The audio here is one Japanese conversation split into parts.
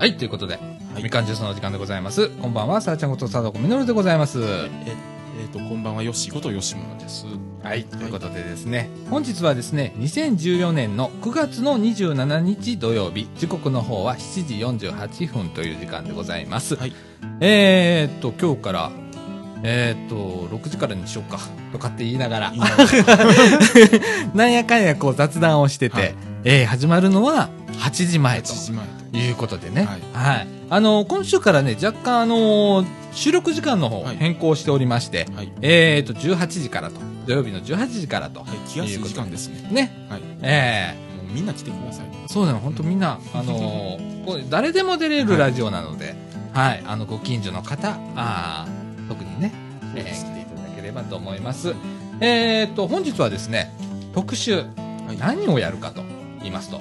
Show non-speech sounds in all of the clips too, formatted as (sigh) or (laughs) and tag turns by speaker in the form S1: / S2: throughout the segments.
S1: はい、ということで、
S2: い
S1: みかんジュースのお時間でございます。こんばんは、さあちゃんことさだこみのるでございます。
S2: え、えっ、と、こんばんは、よしことよしものです。
S1: はい、ということでですね、本日はですね、2014年の9月の27日土曜日、時刻の方は7時48分という時間でございます。
S2: はい
S1: えーっと、今日から、えーっと、6時からにしようか、とかって言いながら
S2: な (laughs)
S1: なんやかんやこう雑談をしてて、
S2: はい
S1: えー始まるのは8時前と
S2: 8時前と。
S1: いうことでね、は
S2: はいい。
S1: あの、今週からね、若干あの収録時間の方
S2: はい
S1: 変更しておりまして、
S2: はい。
S1: えーっと、18時からと、土曜日の18時からと、
S2: はい、気がする時間ですね。
S1: ね、
S2: はい。
S1: え
S2: もうみんな来てください。
S1: ーそうなの、本当みんな、(laughs) あのーこれ誰でも出れるラジオなので、はい、あの、ご近所の方、あー特にね、えー来ていただければと思います。えーっと、本日はですね、特集、
S2: はい。
S1: 何をやるかと言いますと、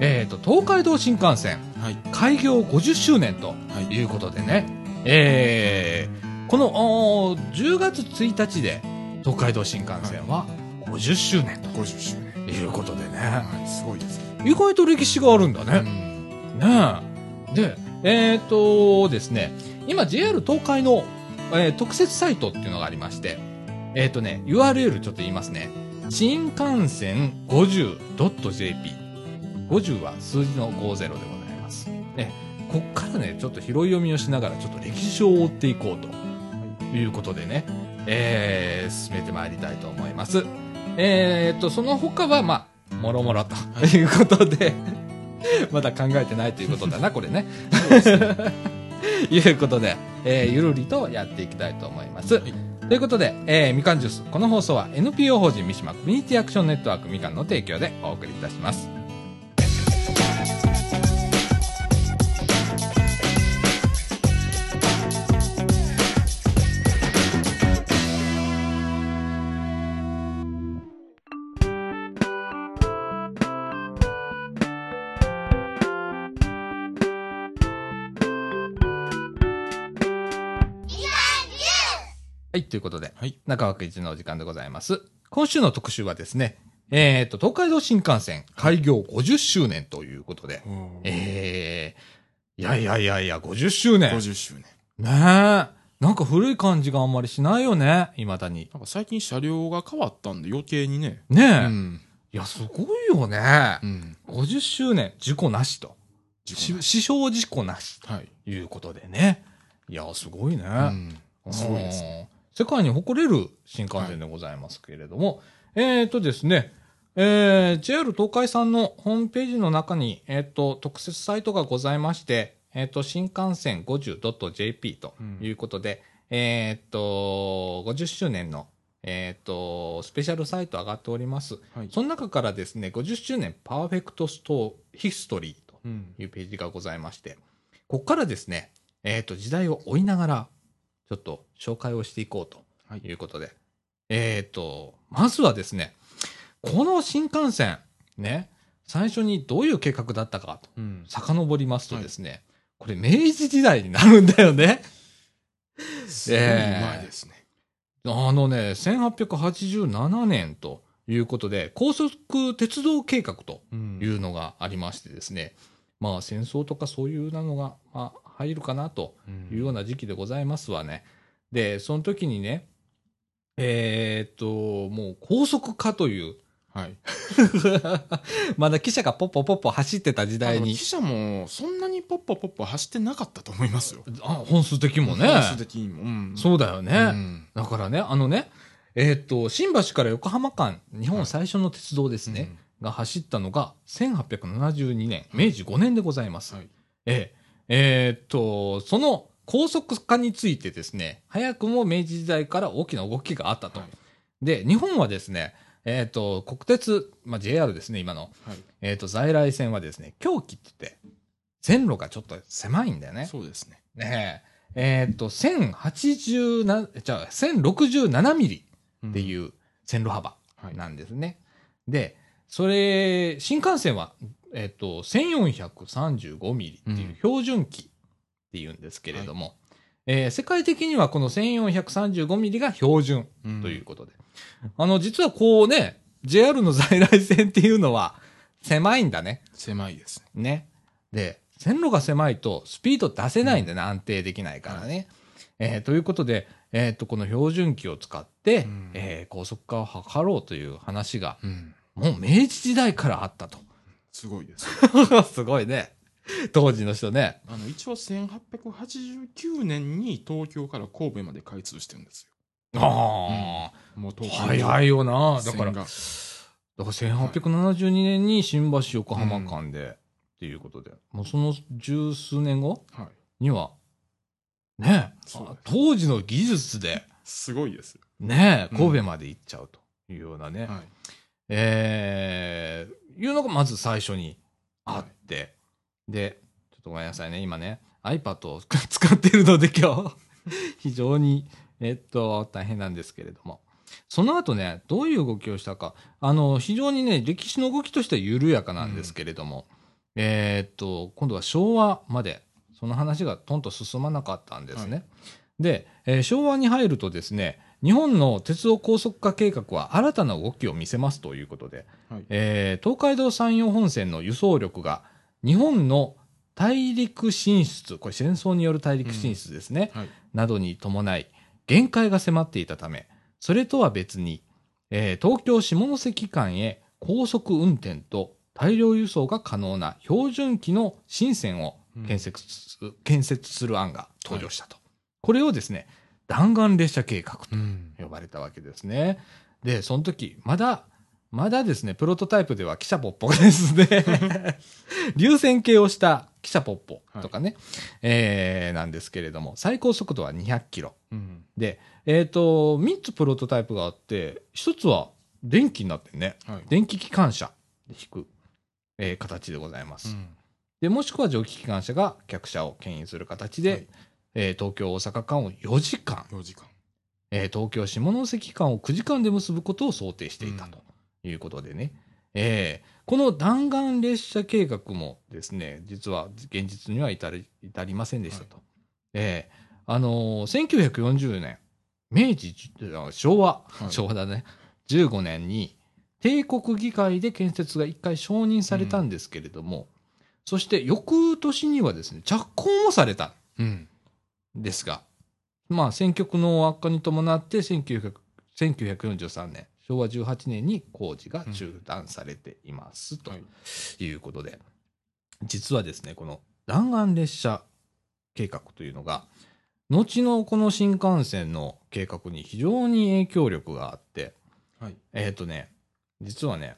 S1: えーっと、東海道新幹線
S2: はい。
S1: 開業50周年と
S2: はい。
S1: いうことでね、えー、この、おー10月1日で東海道新幹線は50周年
S2: 50周年。
S1: ということでね、
S2: はい、すごいですね。
S1: 意外と歴史があるんだ
S2: う
S1: ね。
S2: ん。
S1: ねえ。で、えっ、とですね、今 JR 東海の、えー特設サイトっていうのがありまして、えっ、とね、URL ちょっと言いますね。新幹線 50.jp。50は数字の50でございます。ね、こっからね、ちょっと拾い読みをしながら、ちょっと歴史を追っていこうということでね、えー、進めてまいりたいと思います。えっ、と、その他は、まあ、もろもろということで、(laughs) まだ考えてないということだな、これね。いうことで、えーゆるりとやっていきたいと思います。
S2: はい
S1: ということで、えーみかんジュース。この放送は NPO 法人三島コミュニティアクションネットワークみかんの提供でお送りいたします。ということで、
S2: はい。
S1: 中枠一のお時間でございます。今週の特集はですね、えっ、と、東海道新幹線開業50周年ということで、えー、いやいやいやいや、50周年。ね
S2: 50周年。
S1: え。なんか古い感じがあんまりしないよね、未だに。
S2: なんか最近車両が変わったんで余計にね。
S1: ねえ。
S2: ん。
S1: いや、すごいよね。
S2: うん。
S1: 50周年、事故なしと。死傷事故なし
S2: はい。
S1: ということでね。いや、すごいね。
S2: うん。すごいですね。
S1: うん世界に誇れる新幹線でございますけれども、えっ、とですね、えー、JR 東海さんのホームページの中に、えっ、と、特設サイトがございまして、えっ、と、新幹線 50.jp ということで、えっ、と、50周年の、えっ、と、スペシャルサイト上がっております。
S2: はい。
S1: その中からですね、50周年パーフェクトストーヒストリーと
S2: うん。
S1: いうページがございまして、ここからですね、えっ、と、時代を追いながら、ちょっと紹介をしていこうと
S2: はい
S1: いうことで、えっ、と、まずはですね、この新幹線、ね、最初にどういう計画だったかと、
S2: うん。
S1: 遡りますとですね、これ明治時代になるんだよね。
S2: すごい前ですね。
S1: あのね、1887年ということで、高速鉄道計画と
S2: うん
S1: いうのがありましてですね、まあ戦争とかそういうのが、まあ、入るかなというような時期でございますわね。で、その時にね、えーっと、もう高速化という、
S2: はい。(laughs)
S1: まだ汽車がポッポポッポ走ってた時代に
S2: 汽、車もそんなにポッポポッポ走ってなかったと思いますよ。
S1: あ本数的にもね。
S2: 本数的にも。うん
S1: そうだよね。
S2: うん
S1: だからね、あのね、えーっと、新橋から横浜間、日本最初の鉄道ですね、が走ったのが1872年、明治5年でございます。
S2: はい。
S1: えええーっと、その高速化についてですね、早くも明治時代から大きな動きがあったと。
S2: はい
S1: で、日本はですね、えーっと、国鉄、まあ、JR ですね、今の、
S2: はい。
S1: えーっと、在来線はですね、狂気って言って、線路がちょっと狭いんだよね。
S2: そうですね。
S1: ねえ。えーっと、1080な、じゃあ、1067ミリって
S2: う
S1: いう線路幅
S2: ん。はい。
S1: なんですね。で、それ、新幹線は、えっ、と、1435ミリっていう標準機っていうんですけれども、えー世界的にはこの1435ミリが標準
S2: うん
S1: ということで。あの、実はこうね、JR の在来線っていうのは狭いんだね。
S2: 狭いですね。
S1: ね。で、線路が狭いとスピード出せないんだね、安定できないからね。えーということで、えっ、と、この標準機を使って、
S2: うん
S1: えー高速化を図ろうという話が、
S2: うん。
S1: もう明治時代からあったと。
S2: すごいです。(laughs)
S1: すごいね。当時の人ね。
S2: あの、一応1889年に東京から神戸まで開通してるんです
S1: あ
S2: よ。もう
S1: あ、
S2: 東京
S1: 早いよな。だから、だから
S2: 線が
S1: 1872年に新橋横浜間で、っていうことで、もうその十数年後
S2: はい。
S1: には、ね
S2: そうです
S1: 当時の技術で、
S2: すごいです。
S1: ね
S2: うん
S1: 神戸まで行っちゃうというようなね、
S2: はい。
S1: えー、いうのがまず最初にあって、で、ちょっとごめんなさいね、今ね、iPad を (laughs) 使ってるので今日、(laughs) 非常に、えっと、大変なんですけれども。その後ね、どういう動きをしたか、あの、非常にね、歴史の動きとしては緩やかなんですけれども、えーっと、今度は昭和まで、その話がとんと進まなかったんですね。
S2: は
S1: で、えー昭和に入るとですね、日本の鉄道高速化計画は新たな動きを見せますということで、
S2: はい。
S1: えー東海道山陽本線の輸送力が日本の大陸進出、これ戦争による大陸進出ですね、
S2: はい。
S1: などに伴い限界が迫っていたため、それとは別に、えー東京下関間へ高速運転と大量輸送が可能な標準機の新線を建設す,、建設する案が登場したと。これをですね、弾丸列車計画と
S2: うん。
S1: 呼ばれたわけですね。で、その時、まだ、まだですね、プロトタイプでは汽車ポッポがですね、(laughs) 流線形をした汽車ポッポとかね、えー、なんですけれども、最高速度は200キロ。
S2: うん。
S1: で、えっ、と、3つプロトタイプがあって、1つは電気になってね、
S2: はい。
S1: 電気機関車で引く、えー形でございます。
S2: うん
S1: で、もしくは蒸気機関車が客車を牽引する形で、
S2: はい
S1: えー東京大阪間を4時間、
S2: 4時間。
S1: えー東京下関間を9時間で結ぶことを想定していたということでね、えーこの弾丸列車計画もですね、実は現実には至り至りませんでしたと。えーあのー1940年、明治、あ昭和、
S2: はい
S1: 昭和だね、15年に帝国議会で建設が一回承認されたんですけれども、そして翌年にはですね、着工もされた。
S2: うん。
S1: ですが、まあ、選挙区の悪化に伴って1900 1943年、昭和18年に工事が中断されています、と
S2: はい。
S1: いうことで、実はですね、この弾丸列車計画というのが、後のこの新幹線の計画に非常に影響力があって、
S2: はい。
S1: えっ、とね、実はね、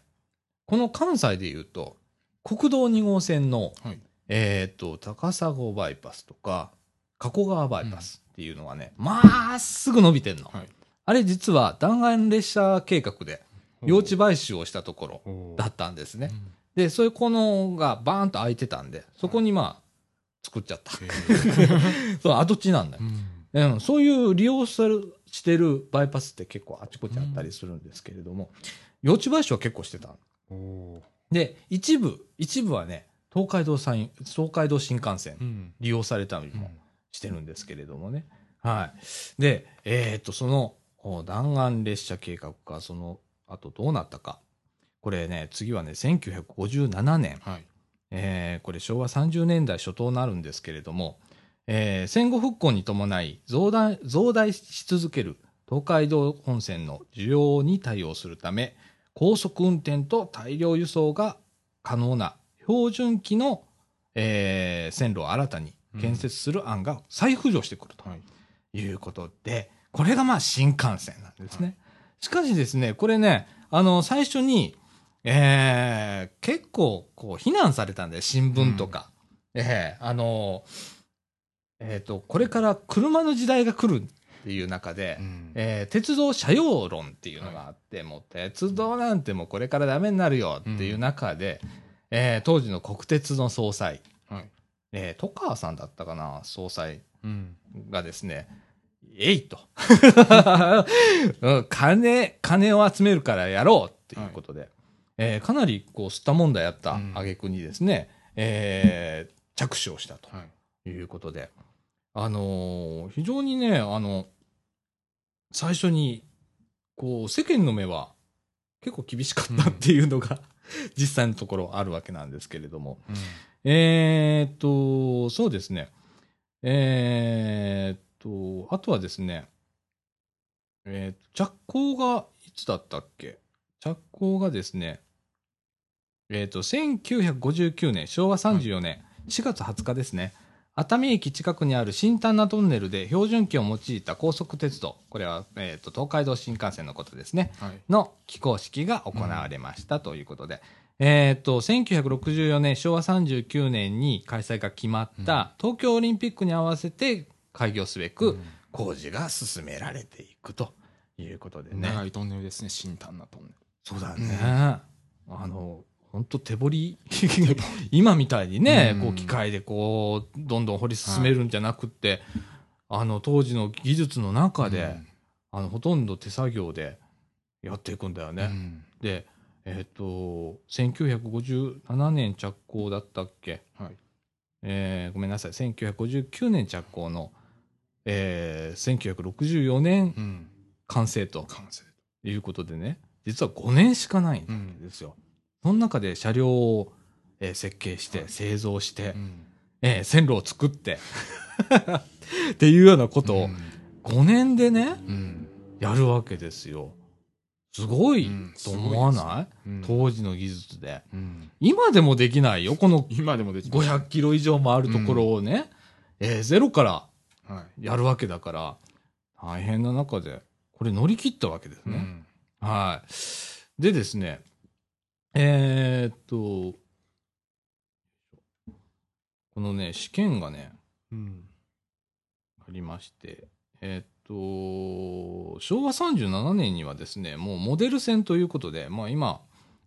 S1: この関西で言うと、国道2号線の
S2: はい。
S1: えっ、と、高砂バイパスとか、加古川バイパスっていうのはね、まっすぐ伸びてんの。
S2: はい。
S1: あれ実は弾丸列車計画で用地買収をしたところだったんですね
S2: う。ん
S1: で、そういうこのがバーンと空いてたんで、そこにまあ、作っちゃった。(laughs) そう、跡地なんだよ
S2: う。ん
S1: うん、そういう利用するしてるバイパスって結構あちこちあったりするんですけれども、用地買収は結構してた。で、一部、一部はね、東海道山東海道新幹線
S2: うん。
S1: 利用されたりもしてるんですけれどもね。はい。で、えっ、と、そのお弾丸列車計画が、その後どうなったか。これね、次はね、1957年。
S2: はい。
S1: えーこれ昭和30年代初頭になるんですけれども、えー戦後復興に伴い増大増大し続ける東海道本線の需要に対応するため、高速運転と大量輸送が可能な標準機の、えー線路を新たに建設する案が再浮上してくると
S2: はい。
S1: いうことで、これがまあ新幹線なんですね。しかしですね、これね、あの、最初に、えー、結構、こう、非難されたんで、新聞とか。ええあの、えっ、と、これから車の時代が来るっていう中で、
S2: うん
S1: えー鉄道車用論っていうのがあって、もう鉄道なんてもうこれからダメになるよっていう中で、えー当時の国鉄の総裁、
S2: はい。
S1: えー、戸川さんだったかな、総裁
S2: うん。
S1: がですね、えいと。(laughs) うん金、金を集めるからやろうっていうことで、えーかなりこう、吸ったもんだやった
S2: うん
S1: 挙句にですね、えー着手をしたと
S2: はい。
S1: いうことで、あのー非常にね、あの、最初に、こう、世間の目は結構厳しかったっていうのが、(laughs) 実際のところあるわけなんですけれども。
S2: うん
S1: えーっと、そうですね。えーっと、あとはですね、えーっと、着工がいつだったっけ？着工がですね、えーっと、1959年、昭和34年、4月20日ですね。熱海駅近くにある新丹那トンネルで標準機を用いた高速鉄道、これは、えーっと、東海道新幹線のことですね。
S2: はい。
S1: の起工式が行われましたということで、えーっと、1964年、昭和39年に開催が決まった東京オリンピックに合わせて開業すべく工事が進められていくということでね。
S2: 長いトンネルですね、新丹那トンネル。
S1: そうだね。あの、本当手掘り、(laughs) 今みたいにね、
S2: うん
S1: こう機械でこう、どんどん掘り進めるんじゃなくって、あの、当時の技術の中で、あの、ほとんど手作業でやっていくんだよね。
S2: うん
S1: で、えっ、と、1957年着工だったっけ？
S2: はい。
S1: えーごめんなさい、1959年着工の、えー1964年
S2: うん。
S1: 完成と
S2: 完成。
S1: いうことでね、実は5年しかないん
S2: うん。
S1: ですよ。その中で車両を、えー設計して、
S2: はい
S1: 製造して、
S2: うん
S1: えー線路を作って、(laughs) っていうようなことを
S2: うん
S1: 5年でね、
S2: うん。
S1: やるわけですよ。すごい
S2: うん
S1: と思わない、
S2: うん
S1: 当時の技術で。
S2: うん
S1: 今でもできないよ。この
S2: 今でもできます
S1: 500キロ以上もあるところをね、えーゼロから
S2: はい。
S1: やるわけだから、大変な中で、これ乗り切ったわけですね。
S2: うん
S1: はい。でですね、えーっと、このね、試験がね、
S2: うん。
S1: ありまして、えーっと、昭和37年にはですね、もうモデル線ということで、まあ今、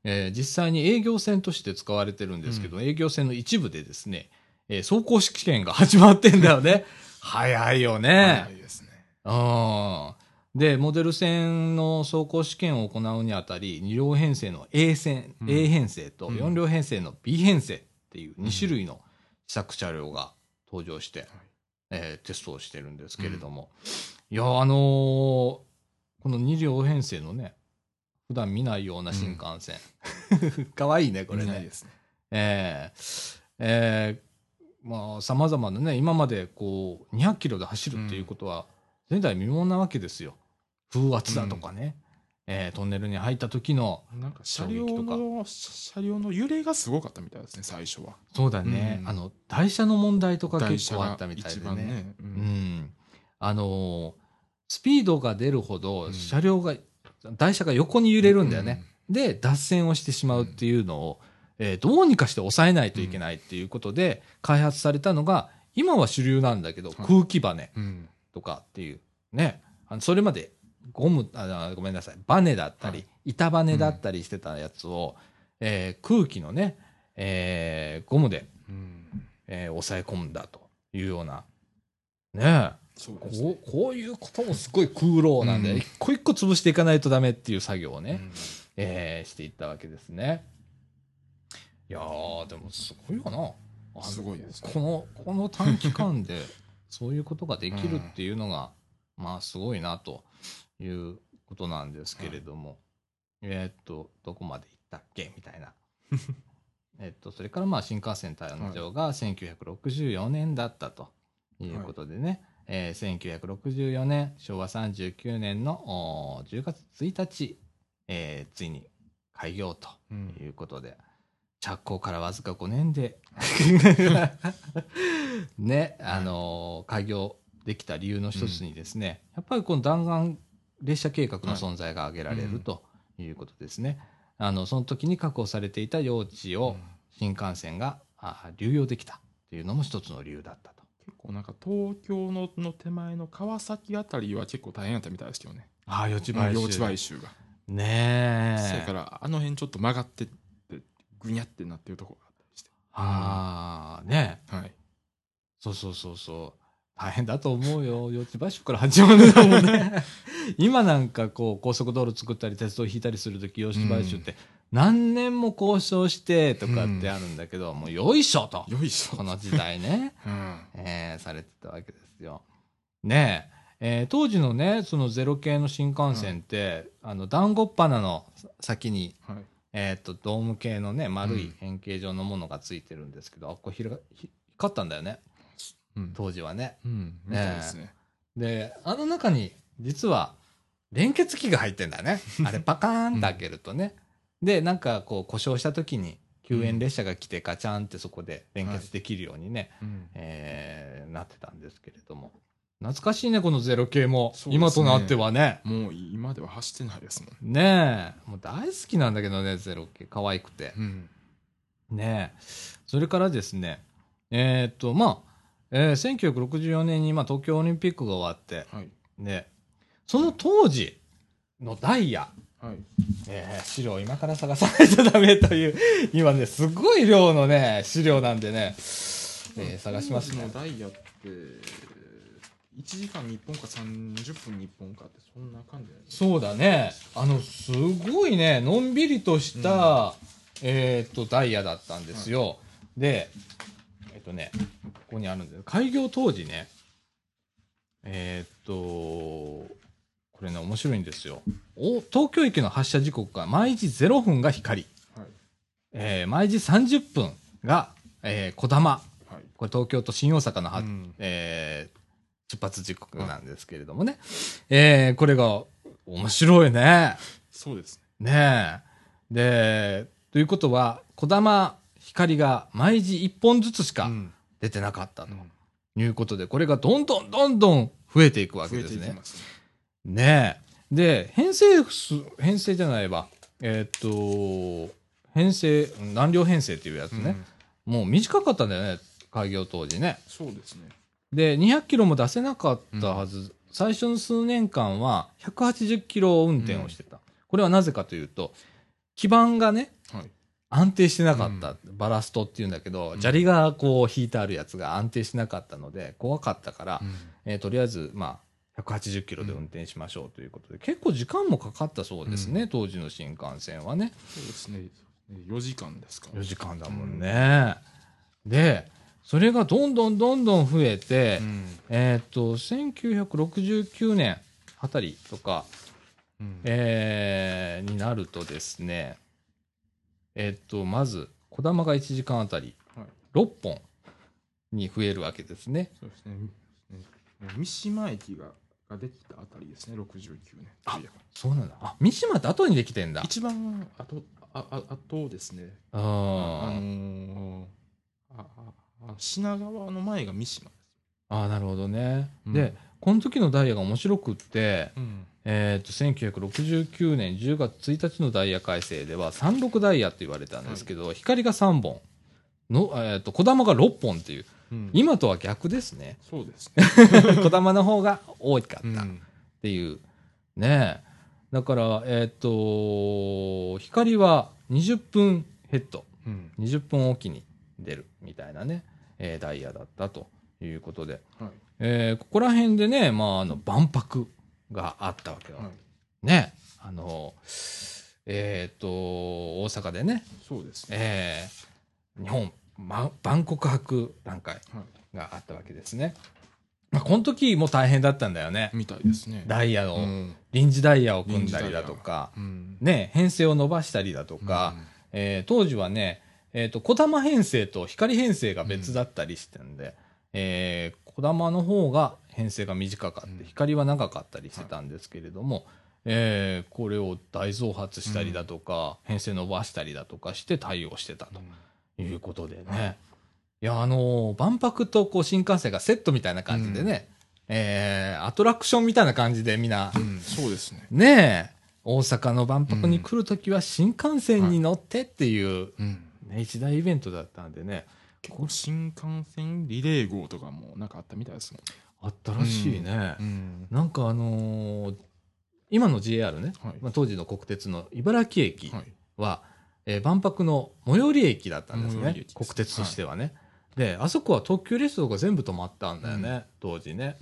S1: えー実際に営業線として使われてるんですけど、営業線の一部でですね、えー走行試験が始まってんだよね。早いよね。
S2: 早いですね。
S1: うんで、モデル線の走行試験を行うにあたり、2両編成の A 線、
S2: うん
S1: A 編成と
S2: うん
S1: 4両編成の B 編成っていう2種類の試作車両が登場して、えーテストをしてるんですけれども。いや、あのーこの2両編成のね、普段見ないような新幹線。(laughs) かわいいね、これね
S2: 見ないで。すね。
S1: えーえーまあ、様々なね、今までこう、200キロで走るっていうことは、前代未聞なわけですよ。風圧だとかね、えートンネルに入った時の、
S2: なんか車両の、車両の揺れがすごかったみたいですね、最初は。
S1: そうだね、
S2: うん
S1: あの、台車の問題とか結構あったみたい
S2: 一
S1: でね。
S2: 番ね。う
S1: うんん。あのースピードが出るほど、
S2: うん
S1: 車両が、台車が横に揺れるんだよね。。で、脱線をしてしまうっていうのを、えーどうにかして抑えないといけないっていうことで、開発されたのが、今は主流なんだけど、
S2: はい
S1: 空気バネ。とかっていう、ね。あのそれまで、ゴム、あごめんなさい、バネだったり、
S2: はい
S1: 板バネだったりしてたやつを、えー空気のね、えーゴムで、
S2: うん。
S1: えー抑え込んだというような、ね
S2: そうですね
S1: こう、こういうこともすごい空洞なんで、
S2: うん
S1: 一個一個潰していかないとダメっていう作業をね、
S2: うん
S1: えーしていったわけですね。いやー、でもすごいよな。あの
S2: すごいですね
S1: この、この短期間で、(laughs) そういうことができるっていうのが、まあ、すごいな、ということなんですけれども。えーっと、どこまで行ったっけみたいな。(laughs) えっと、それからまあ新幹線誕生が1964年だったということでね、えー1964年、昭和39年のおー10月1日、えーついに開業と
S2: うん。
S1: いうことで、着工からわずか5年で、(laughs) ね、あのー開業できた理由の一つにですね、やっぱりこの弾丸列車計画の存在が挙げられるということですね。あの、その時に確保されていた用地を新幹線が、あ流用できたっていうのも一つの理由だったと。
S2: 結構なんか東京のの手前の川崎あたりは結構大変だったみたいですけどね。
S1: ああ、四地
S2: 用地買収が。
S1: ねえ。
S2: それからあの辺ちょっと曲がってってぐにゃってなってるところがあったりして。
S1: ああ、ねえ。
S2: はい。
S1: そうそうそうそう。大変だと思うよ。四地買収から始まるんだもんね。(laughs) 今なんかこう、高速道路作ったり、鉄道引いたりするとき、四地買収って何年も交渉してとかってあるんだけど、もうよいしょと。
S2: よいしょ。
S1: この時代ね。(laughs)
S2: うん。
S1: えーされてたわけですよ。ねええー当時のね、そのゼロ系の新幹線って、あの、団子っ鼻の先に、
S2: はい。
S1: えっ、と、ドーム系のね、丸い円形状のものがついてるんですけど、あ、これ光ったんだよね、
S2: うん。
S1: 当時はね。
S2: うん。みたいですね。
S1: で、あの中に、実は、連結器が入ってんだね。(laughs) あれ、パカーンって開けるとね。で、なんか、こう、故障した時に、救援列車が来て、ガチャンってそこで連結できるようにね、
S2: うん。
S1: えーなってたんですけれども。懐かしいね、このゼロ系も。
S2: ね
S1: 今となってはね。
S2: もう今では走ってないですもん。
S1: ねえ。もう大好きなんだけどね、ゼロ系。可愛くて。
S2: うん。
S1: ねえ。それからですね、えーっと、まあ、えー1964年に、まあ、東京オリンピックが終わって、
S2: はい。
S1: ね、その当時のダイヤ、
S2: はい。
S1: えー資料を今から探さないとダメという、(laughs) 今ね、すごい量のね、資料なんでね、えー探しますね
S2: の。ダイヤって、1時間に1本か30分に1本かって、そんな感じ
S1: そうだね。あの、すごいね、のんびりとした、えーっと、ダイヤだったんですよ。で、えっとね、ここにあるんです開業当時ね、えーっと、これね、面白いんですよ。お東京駅の発車時刻が毎時0分が光、
S2: はい。
S1: えー毎時30分が、えー、小玉。
S2: はい。
S1: これ東京と新大阪のは、
S2: うん
S1: えー出発時刻なんですけれどもね。えーこれが面白いね。
S2: そうです
S1: ね
S2: ね。
S1: え。で、ということは、小玉光が毎時1本ずつしか
S2: うん
S1: 出てなかったと
S2: うん
S1: いうことで、これがどんどんどんどん増えていくわけ
S2: 増え
S1: ですね。
S2: ていきますね。
S1: ねえ。で、編成数、編成じゃないわ。えーっと、編成、何両編成っていうやつね。
S2: うん
S1: もう短かったんだよね、開業当時ね。
S2: そうですね。
S1: で、200キロも出せなかったはず、最初の数年間は180キロ運転をしてた。これはなぜかというと、基盤がね、
S2: はい。
S1: 安定してなかった。バラストっていうんだけど、
S2: うん
S1: 砂利がこう引いてあるやつが安定してなかったので、怖かったから、えーとりあえず、まあ、180キロで運転しましょうということで、結構時間もかかったそうですね、
S2: うん
S1: 当時の新幹線はね。
S2: そうですね。4時間ですか。
S1: 4時間だもんね。で、それがどんどんどんどん増えて、
S2: うん。
S1: えーっと、1969年あたりとか、
S2: うん
S1: えーになるとですね、えーっと、まず、小玉が1時間あたり
S2: はい。
S1: 6本に増えるわけですね。
S2: そうですね。ね三島駅がができたあたりですね、69年。
S1: あそうなんだ。あ、三島って後にできてんだ。
S2: 一番あと、あ、あ、あとですね。あ
S1: あ
S2: の
S1: ー
S2: ーあ、あ、あ品川の前が三島です。
S1: あー、なるほどね。
S2: うん
S1: で、この時のダイヤが面白くって、
S2: うん。
S1: えー、と1969年10月1日のダイヤ改正では36ダイヤと言われたんですけど、光が3本の、えー、と小玉が6本っていう
S2: うん。
S1: 今とは逆ですね。
S2: そうですね。(laughs)
S1: 小玉の方が多かった。っ
S2: うん。
S1: ていう、ねえ。だからえっ、と光は20分ヘッド。
S2: うん。
S1: 20分おきに出るみたいなね、えーダイヤだったということで、
S2: はい。
S1: えーここら辺でね、まあ、あの万博があったわけよ、
S2: はい。
S1: ね、あの、えっ、と、大阪でね、
S2: そうですね。
S1: えー日本、ま、万国博覧会
S2: はい。
S1: があったわけですね。まあ、この時も大変だったんだよね。
S2: みたいですね。
S1: ダイヤの、
S2: うん
S1: 臨時ダイヤを組んだりだとか、
S2: うん。
S1: ね、編成を伸ばしたりだとか、えー当時はね、えっ、と、小玉編成と光編成が別だったりしてんで、えー小玉の方が編成が短かって、
S2: うん
S1: 光は長かったりしてたんですけれども、えーこれを大増発したりだとか、編成伸ばしたりだとかして対応してた
S2: うん
S1: ということでね。
S2: はい
S1: いや、あのー万博とこう新幹線がセットみたいな感じでね、えーアトラクションみたいな感じでみんな、
S2: うん、そうですね。
S1: ねえ、大阪の万博に来るときは新幹線に乗ってっていう、
S2: うん。
S1: ね、一大イベントだったんでね、
S2: 結構新幹線リレー号とかもなんかあったみたいですもん。
S1: あったらしいね。
S2: ん。
S1: なんかあのー今の JR ね、
S2: はい。
S1: まあ、当時の国鉄の茨城駅
S2: はい。
S1: は、えー万博の最寄り駅だったんですね。国鉄としてはね、であそこは特急列車とか全部止まったんだよね、当時ね。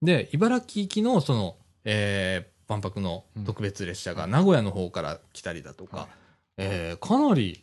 S1: で茨城行きのその、えー万博の特別列車が名古屋の方から来たりだとか、
S2: はい。
S1: えーかなり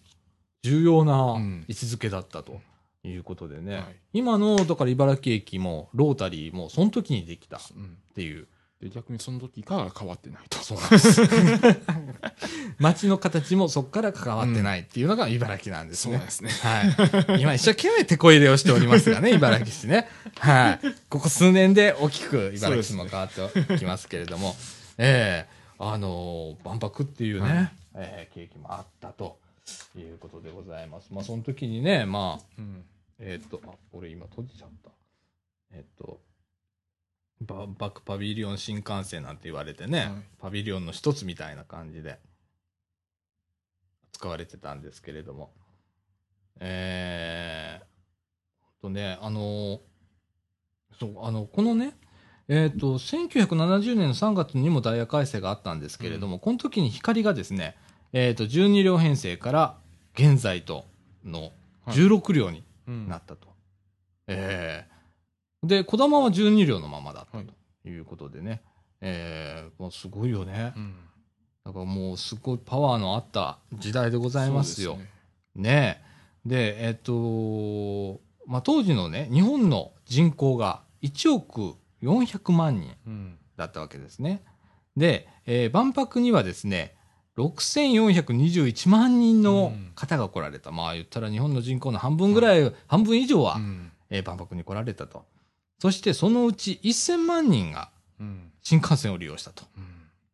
S1: 重要な
S2: うん。
S1: 位置づけだったということでね、
S2: はい。
S1: 今のだから茨城駅もロータリーもその時にできたっ
S2: うん。
S1: ていう
S2: で逆にその時から変わってないと
S1: そうなんです。(laughs) 街の形もそこから関わってないっていうのが茨城なんですね。
S2: そうですね
S1: はい。今一生懸命手こ入れをしておりますがね、(laughs) 茨城市ね。はい。ここ数年で大きく茨城市も変わってきますけれども、ええあのー万博っていうね、
S2: はい
S1: ええ景気もあったということでございます。まあ、その時にね、まあ、
S2: うん
S1: えーっと、あ、俺今閉じちゃった。えーっと、万博パビリオン新幹線なんて言われてね、
S2: はい。
S1: パビリオンの一つみたいな感じで。使われてたんですけれども、えー、とね、あの、そう、あの、このね、えーっと、1970年の3月にもダイヤ改正があったんですけれども、この時に光がですね、えーっと、12両編成から現在との16両に
S2: うん。
S1: なったと。ええで、小玉は12両のままだということでね。ええもうすごいよね
S2: う。ん
S1: だからもうすごいパワーのあった時代でございますよ。
S2: ね
S1: ねえ。で、えっと、まあ、当時のね、日本の人口が1億400万人
S2: うん
S1: だったわけですね。で、えー万博にはですね、6421万人の方が来られた。まあ言ったら日本の人口の半分ぐらい、半分以上は、
S2: うん
S1: えー万博に来られたと。そしてそのうち1000万人が
S2: うん
S1: 新幹線を利用したと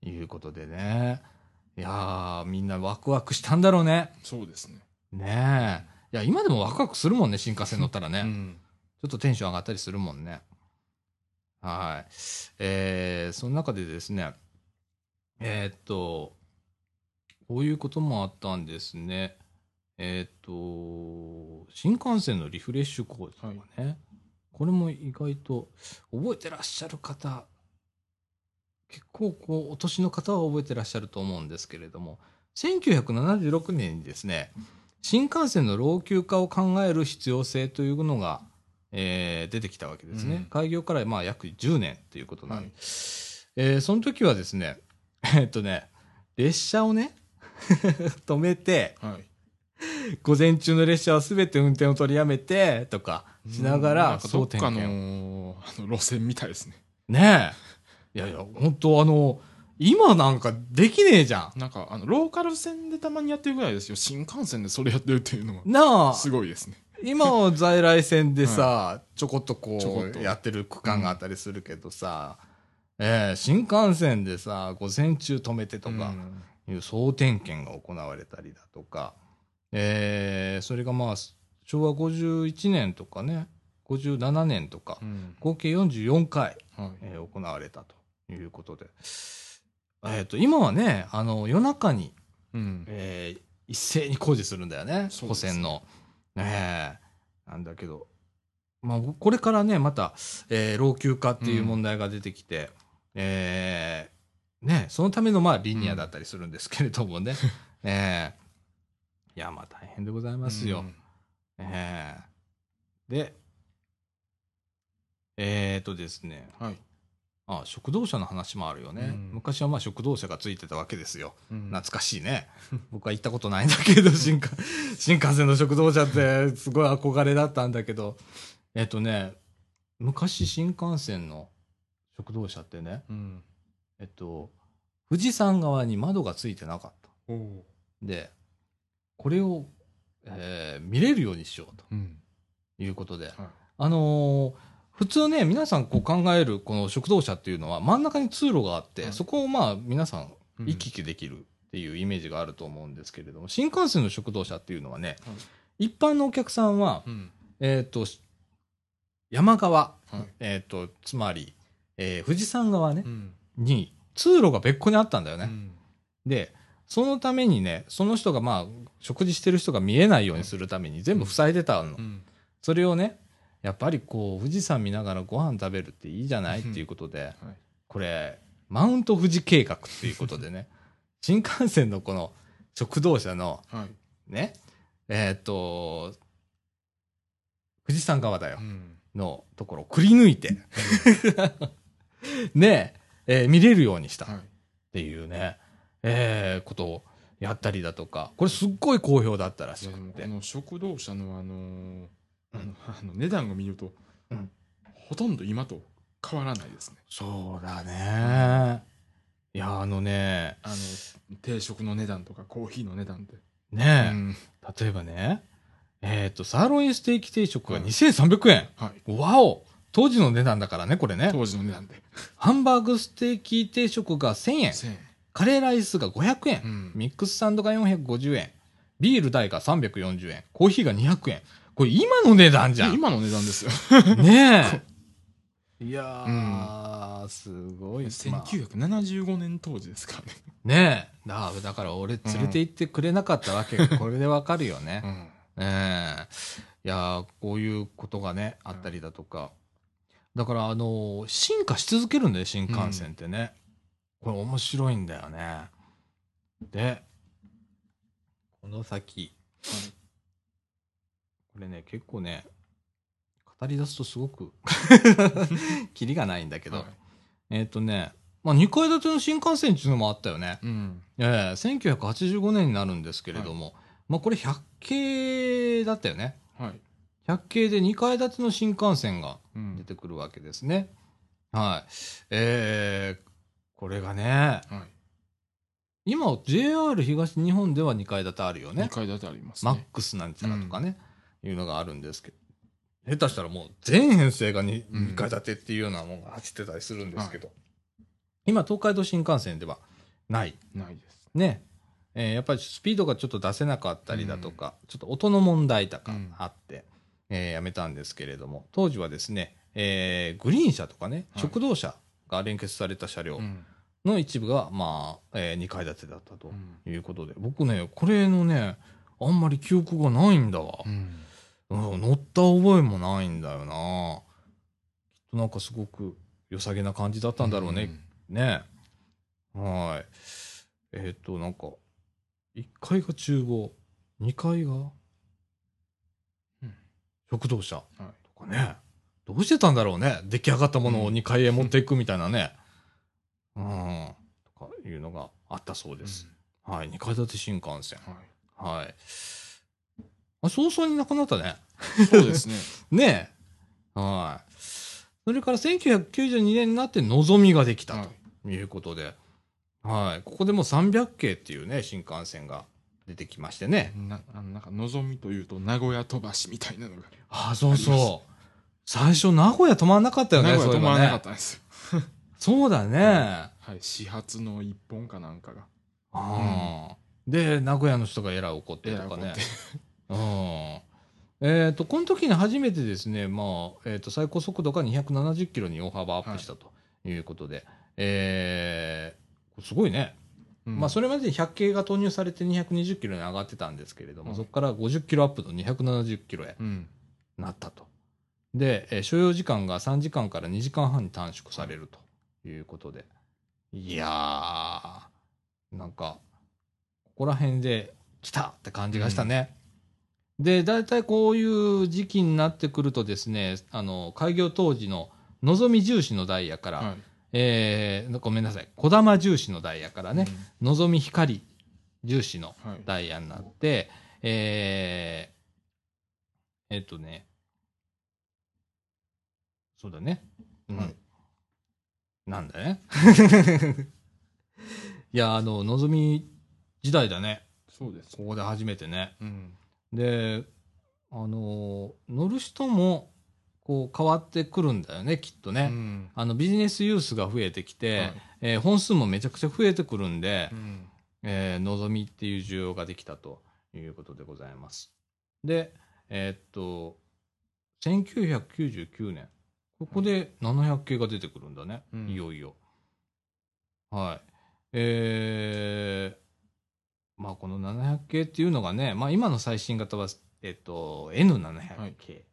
S2: うん
S1: いうことでね。いやー、みんなワクワクしたんだろうね。
S2: そうですね
S1: ねえ。いや、今でもワクワクするもんね、新幹線乗ったらね。
S2: うん
S1: ちょっとテンション上がったりするもんね。はい。えー、その中でですね、えーっと、こういうこともあったんですね。えーっと、新幹線のリフレッシュ工事とかね、これも意外と覚えてらっしゃる方、結構こう、お年の方は覚えてらっしゃると思うんですけれども、1976年にですね、新幹線の老朽化を考える必要性というのが、えー出てきたわけですね。
S2: うん。
S1: 開業からまあ約10年ということなんで、
S2: はい。
S1: えーその時はですね、(laughs) えっとね、列車をね、(laughs) 止めて、
S2: はい。
S1: 午前中の列車は全て運転を取りやめて、とかしなが
S2: うん
S1: ら
S2: あの路線みたいですね。
S1: ねえ。いやいや、本当あの、今なんかできねえじゃん。
S2: なんかあのローカル線でたまにやってるぐらいですよ。新幹線でそれやってるっていうの
S1: なあ、
S2: はすごいですね。
S1: 今は在来線でさ、(laughs) ちょこっとこ
S2: ちょこっと。
S1: うやってる区間があったりするけどさ、ええ新幹線でさ、午前中止めてとか
S2: うん。
S1: いう総点検が行われたりだとか、ええそれがまあ、昭和51年とかね、57年とか
S2: う、ん。
S1: 合計44回、
S2: はい。
S1: えー行われたということで、えっ、と、今はね、あの、夜中に、
S2: うん。
S1: えー一斉に工事するんだよね、保線の。ねえ。なんだけど、まあ、これからね、また、えー老朽化っていう問題が出てきて、えーね、そのための、まあ、リニアだったりするんですけれどもね。(laughs) え。ーいや、まあ、大変でございますよ。えーで、えーとですね、
S2: うんはい
S1: あ、食堂車の話もあるよね。
S2: うん
S1: 昔はまあ食堂車がついてたわけですよ。
S2: うん
S1: 懐かしいね。(laughs) 僕は行ったことないんだけど、(laughs) 新幹新幹線の食堂車ってすごい憧れだったんだけど、えっとね、昔新幹線の食堂車ってね、
S2: うん
S1: えっと、富士山側に窓がついてなかった。で、これを、えー見れるようにしようと
S2: うん。
S1: いうことで、
S2: はい。
S1: あのー普通ね、皆さんこう考えるこの食堂車っていうのは真ん中に通路があって、
S2: はい
S1: そこをまあ皆さん
S2: うん。
S1: 行き来できるっていうイメージがあると思うんですけれども、新幹線の食堂車っていうのはね、一般のお客さんは、
S2: うん。
S1: えっ、と、山側、
S2: はい。
S1: えっ、と、つまり、えー富士山側ね
S2: う、ん。
S1: に通路が別個にあったんだよね。
S2: うん。
S1: で、そのためにね、その人がまあ、食事してる人が見えないようにするために全部塞いでたの。
S2: うん。
S1: それをね、やっぱりこう、富士山見ながらご飯食べるっていいじゃない？っていうことで、
S2: はい。
S1: これ、マウント富士計画っていうことでね、(laughs) 新幹線のこの食堂車の
S2: はい。
S1: ね、えーっと、富士山側だよ。
S2: う。ん。
S1: のところをくり抜いて、(laughs) ねえー見れるようにした。っ
S2: はい。
S1: ていうね、えーことをやったりだとか、これすっごい好評だったら
S2: い
S1: しくて。
S2: やでもこ。の食堂車のあのー
S1: うん。
S2: あのあの値段を見ると、
S1: うん。
S2: ほとんど今と変わらないですね。
S1: そうだね。いや、あのね、
S2: あの定食の値段とかコーヒーの値段って、
S1: ねえ、
S2: うん。
S1: 例えばね、えっ、と、サーロインステーキ定食が
S2: はい
S1: 2300円。
S2: はい。
S1: わお。当時の値段だからね、これね。
S2: 当時の値段で。
S1: ハンバーグステーキ定食が1000円。
S2: 1000円
S1: カレーライスが500円。
S2: うん
S1: ミックスサンドが450円。ビール代が340円。コーヒーが200円。これ今の値段じゃん。
S2: 今の値段ですよ
S1: ねえ。(laughs) いやー、すごい。まあ
S2: 1975年当時ですからね、
S1: ねえ。だだから俺連れて行ってくれなかったわけが、これでわかるよね。
S2: うん
S1: ええいやーこういうことがね、あったりだとか。だから、あのー進化し続けるんだよ、新幹線ってね。これ面白いんだよね。で、この先。これね、結構ね、語り出すとすごく、(laughs) キリがないんだけど、
S2: はい
S1: えっ、とね、まあ、2階建ての新幹線っていうのもあったよね。
S2: うん
S1: ええ1985年になるんですけれども、まあこれ100系だったよね。
S2: はい
S1: 100系で2階建ての新幹線が
S2: うん
S1: 出てくるわけですね。はい。えー、これがね、
S2: はい。
S1: 今 JR 東日本では2階建てあるよ
S2: 2
S1: ね。
S2: 階建てあります
S1: マッ
S2: ね
S1: クスなんちゃらとかね、いうのがあるんですけど。下手したらもう全編成が 2,
S2: うん。
S1: 2階建てっていうようなものが走ってたりするんですけど、今東海道新幹線ではない。
S2: ないです。
S1: ね、えーやっぱりスピードがちょっと出せなかったりだとか、ちょっと音の問題とか
S2: うん
S1: あって、えーやめたんですけれども、当時はですね、えーグリーン車とかね、
S2: はい。
S1: 食堂車が連結された車両
S2: うん。
S1: の一部が、まあ、え2階建てだったと
S2: うん。
S1: いうことで、僕ね、これのね、あんまり記憶がないんだわ。
S2: うん。
S1: うん乗った覚えもないんだよな。きっとなんかすごく良さげな感じだったんだろうね、ね。はい。えっ、と、なんか、1階が厨房、2階が
S2: うん。
S1: 食堂車
S2: はい。
S1: とかね。どうしてたんだろうね。出来上がったものを
S2: うん
S1: 2階へ持っていくみたいなね。うん。とかいうのがあったそうです。はい。2階建て新幹線。
S2: はい
S1: はい。あ、早々になくなったね。
S2: そうですね (laughs)
S1: ねえ。はい。それから1992年になってのぞみができた
S2: はい
S1: ということで、はい。ここでもう300系っていうね、新幹線が出てきましてね。
S2: なあのなんかのぞみというと名古屋飛ばしみたいなのが
S1: あ、そうそう。最初、名古屋止まんなかったよね、
S2: 名古屋止まらなかっ。たんですよ (laughs)
S1: そうだね。
S2: はい始発の一本かなんかが
S1: あーで、名古屋の人がえらい怒ってとかね
S2: えって。(laughs)
S1: うん。えっ、と、この時に初めてですね、まあ、えっ、と、最高速度が270キロに大幅アップしたということで、えー、すごいね。
S2: うん
S1: まあ、それまでに100系が投入されて220キロに上がってたんですけれども、
S2: はい
S1: そこから50キロアップの270キロへ
S2: うん
S1: なったと。で、えー所要時間が3時間から2時間半に短縮されるということで。いやー、なんか、ここら辺で来たって感じがしたね。で、大体こういう時期になってくるとですね、あの、開業当時ののぞみ重視のダイヤから、
S2: はい
S1: えーごめんなさい、こだま重視のダイヤからね、のぞみ光重視の
S2: うんはい
S1: ダイヤになって、えー、えっとね、そうだね。うん。
S2: はい
S1: なんだね。(laughs) いや、あの、のぞみ時代だね。
S2: そうです
S1: ここで初めてね。
S2: うん
S1: で、あの、乗る人も、こう変わってくるんだよね、きっとね。
S2: うん
S1: あの、ビジネスユースが増えてきて、
S2: はい
S1: えー本数もめちゃくちゃ増えてくるんで、
S2: うん
S1: えー、のぞみっていう需要ができたということでございます。で、えーっと、1999年、ここで700系が出てくるんだね、
S2: うん
S1: いよいよ。はい。えー、まあこの700系っていうのがね、まあ今の最新型は、えっと、N700 系。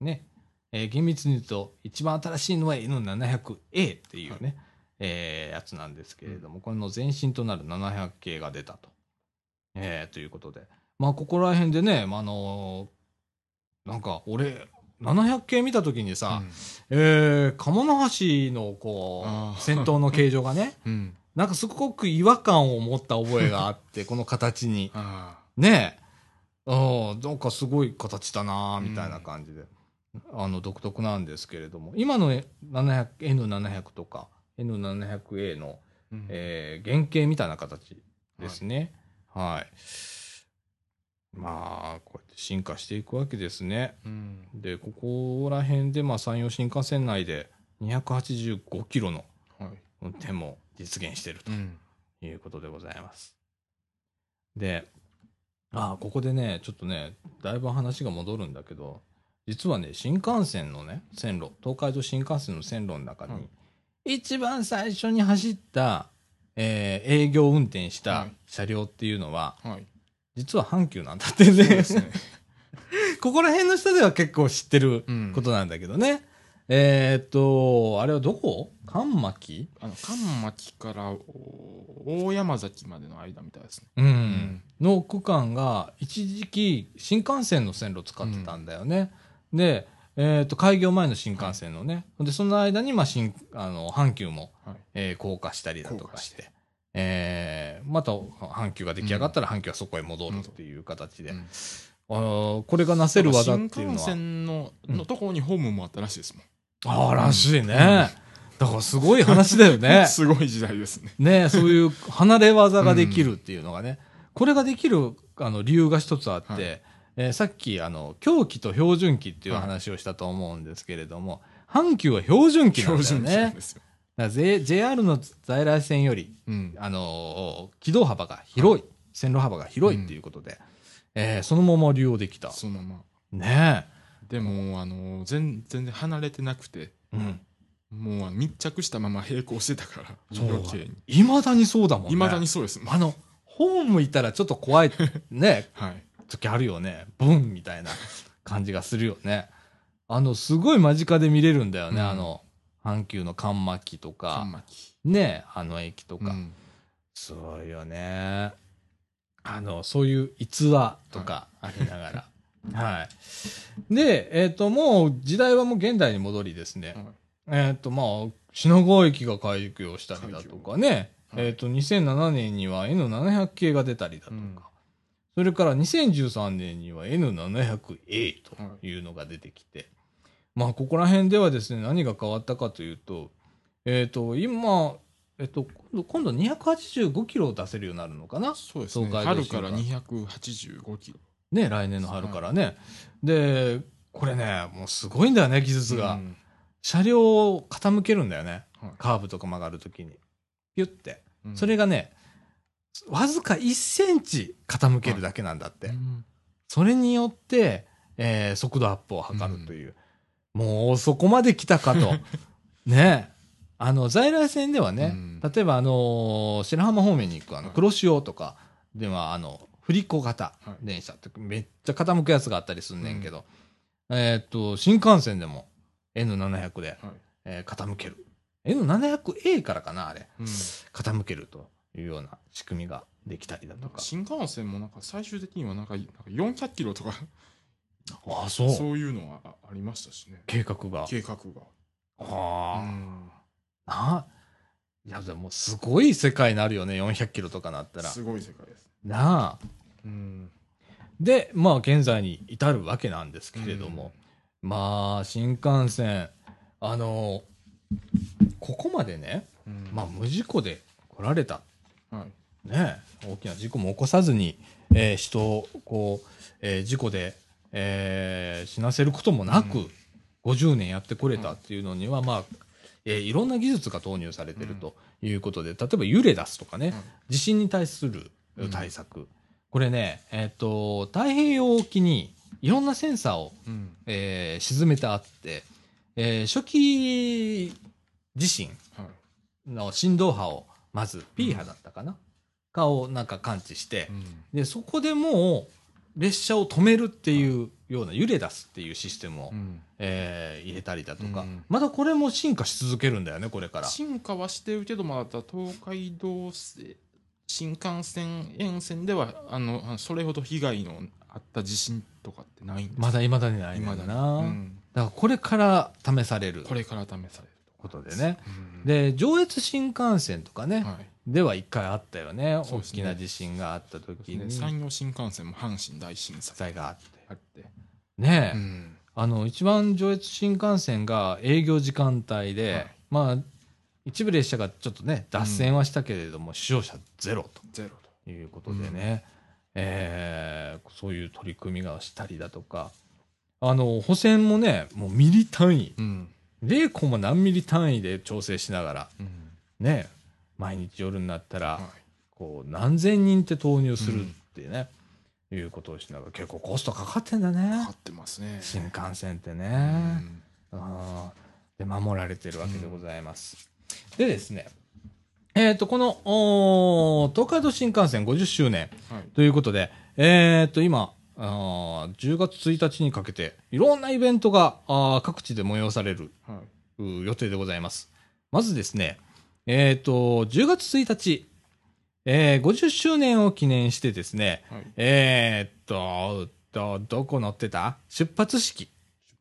S1: ね。えー厳密に言うと、一番新しいのは N700A っていうね、えーやつなんですけれども、これの前身となる700系が出たと。えーということで。まあ、ここら辺でね、まああのーなんか、俺、700系見たときにさ、えー、鴨の橋の、こう、
S2: あー
S1: 先頭の形状がね、(laughs)
S2: うん
S1: なんかすごく違和感を持った覚えがあって、(laughs) この形に。
S2: あ
S1: ねえ。うん、なんかすごい形だなみたいな感じで。あの独特なんですけれども、今の700 N700 とか N700A の、
S2: うん
S1: えー原型みたいな形ですね。はい。まあ、こうやって進化していくわけですね。
S2: うん。
S1: で、ここら辺で、まあ、山陽新幹線内で285キロの
S2: はい。
S1: 運転も実現していると
S2: うん。
S1: いうことでございます。で、ああ、ここでね、ちょっとね、だいぶ話が戻るんだけど、実はね、新幹線のね、線路、東海道新幹線の線路の中に、
S2: はい。
S1: 一番最初に走った、えー営業運転し
S2: は
S1: た
S2: い。
S1: 車両っていうのは、
S2: はい
S1: 実は阪急なんだってね。ここら辺の人では結構知ってる
S2: うん。
S1: ことなんだけどね。えーっと、あれはどこ？関巻？
S2: あの関町からお大山崎までの間みたいですね。
S1: うん。
S2: ん
S1: の区間が一時期新幹線の線路使ってたんだよね。で、えーっと、開業前の新幹線のね。で、その間に、まあ、新、あの、阪急も、
S2: はい。
S1: えー高架したりだとかして、えーまた阪急が出来上がったら阪急はそこへ戻るっていう形で、
S2: うん
S1: あーこれがなせる技っていうのは。
S2: 新幹線の
S1: うん
S2: のところにホームもあったらしいですもん
S1: ああ、らしいね。だからすごい話だよね。(laughs)
S2: すごい時代ですね
S1: ねそういう離れ技ができるっていうのがね。これができるあの理由が一つあって、
S2: はい
S1: えーさっきあの狂気と標準機っていう話をしたと思うんですけれども、阪急は標準機なんだよ
S2: 標準機なん
S1: ね。
S2: ですよ、
S1: JR の在来線より、
S2: うん
S1: あのー軌道幅が広い、線路幅が広いっていうことで、えーそのまま利用できた。
S2: そのまま
S1: ね
S2: でもあの全全然離れてなくて
S1: え。うん。
S2: もう密着したまま並行してたから
S1: いまだにそうだもんね。
S2: いまだにそうです
S1: あの、ホームいたらちょっと怖い、(laughs) ね、
S2: はい
S1: 時あるよね。ブンみたいな感じがするよね。あの、すごい間近で見れるんだよね。
S2: うん
S1: あの、阪急の関巻と
S2: 関
S1: か、
S2: 巻
S1: ね、あの駅とか。
S2: うん
S1: すごいよね。あの、そういう逸話とかありながら。(laughs) はい。で、えっ、と、もう時代はもう現代に戻りですね。
S2: はい
S1: えっ、と、まあ、品川駅が開業したりだとかね。
S2: はい
S1: えっ、と、2007年には N700 系が出たりだとか。
S2: うん
S1: それから2013年には N700A というのが出てきて、まあ、ここら辺ではですね、何が変わったかというと、えっ、と、今、えっ、と、今度、今度285キロを出せるようになるのかな？
S2: そうですね春から
S1: 幹
S2: 285キロ
S1: ね、来年の春からね。で、これね、もうすごいんだよね、技術が。
S2: うん
S1: 車両を傾けるんだよね。
S2: はい
S1: カーブとか曲がるときに。ピュって。
S2: うん
S1: それがね、わずか1センチ傾けるだけなんだって。
S2: うん
S1: それによって、えー速度アップを図るという。もうそこまで来たかと。(laughs) ねあの、在来線ではね、
S2: うん
S1: 例えばあのー白浜方面に行くあの
S2: はい
S1: 黒潮とかでは、あの、振り子型
S2: はい
S1: 電車ってめっちゃ傾くやつがあったりすんねんけど、えーっと、新幹線でも N700 で、
S2: はい
S1: えー傾ける。N700A からかな、あれ。
S2: うん
S1: 傾けるというような仕組みができたりだとか。
S2: 新幹線もなんか最終的にはなんかなんか400キロとか
S1: ああ、そう。
S2: そういうのはあありましたしね
S1: 計画が。
S2: 計画が
S1: ああ、
S2: うん
S1: な、いや、でもすごい世界になるよね、400キロとかなったら。
S2: すごい世界です
S1: なあ。
S2: うん
S1: で、まあ、現在に至るわけなんですけれども、まあ、新幹線、あの、ここまでね、
S2: うん
S1: まあ、無事故で来られた。
S2: はい
S1: ね、大きな事故も起こさずに、えー人を、こう、えー事故で、えー死なせることもなく、
S2: うん
S1: 50年やってこれたっていうのには、まあ、えーいろんな技術が投入されてるということで、例えば揺れ出すとかね、
S2: はい
S1: 地震に対する
S2: うん。
S1: 対策。これね、えっ、と、太平洋沖にいろんなセンサーを、
S2: うん。
S1: えー沈めてあって、えー初期地震
S2: はい。
S1: の振動波を、まず P 波だったかな、かをなんか感知して
S2: う、ん。
S1: で、そこでもう列車を止めるっていうような揺れ出すっていうシステムを、
S2: うん。
S1: えー入れたりだとか、
S2: うん。
S1: まだこれも進化し続けるんだよね、これから。
S2: 進化はしてるけどまだ東海道新幹線沿線ではあのそれほど被害のあった地震とかってないんです
S1: まだ未だにないんだな。
S2: にうん。
S1: だからこれから試される。
S2: これから試される。
S1: ことでね。
S2: うん。
S1: で、上越新幹線とかね、
S2: はい。
S1: では一回あったよね。
S2: ね。
S1: きな地震があった時に、
S2: ね。山陽新幹線も阪神大震災。
S1: 災があって。
S2: あって、
S1: ねえ、
S2: うん。
S1: あの、一番上越新幹線が営業時間帯で、
S2: はい。
S1: まあ、一部列車がちょっとね、脱線はしたけれども、死傷者ゼロ
S2: ゼロ
S1: と。いうことでね、えーそういう取り組みがしたりだとか、あの、補選もね、もうミリ単位、
S2: と。うん。
S1: 0コマ何ミリ単位で調整しながら、
S2: うん。
S1: ね、毎日夜になったら、
S2: は
S1: こう、何千人って投入するってね、いうことをしながら、結構コストかかってんだ
S2: い。か
S1: ね
S2: か。ってますね。
S1: 新幹線って
S2: う
S1: ね。
S2: ん
S1: あーで、守られてるわけでございます。でですね、えっ、と、この、東海道新幹線50周年
S2: はい。
S1: ということで、えっ、と、今、あー10月1日にかけて、いろんなイベントがあー各地で催される
S2: はい。
S1: う予定でございます。まずですね、えっ、と、10月1日、えー50周年を記念してですね、
S2: はい。
S1: えっ、と、ど、どこ乗ってた？出発式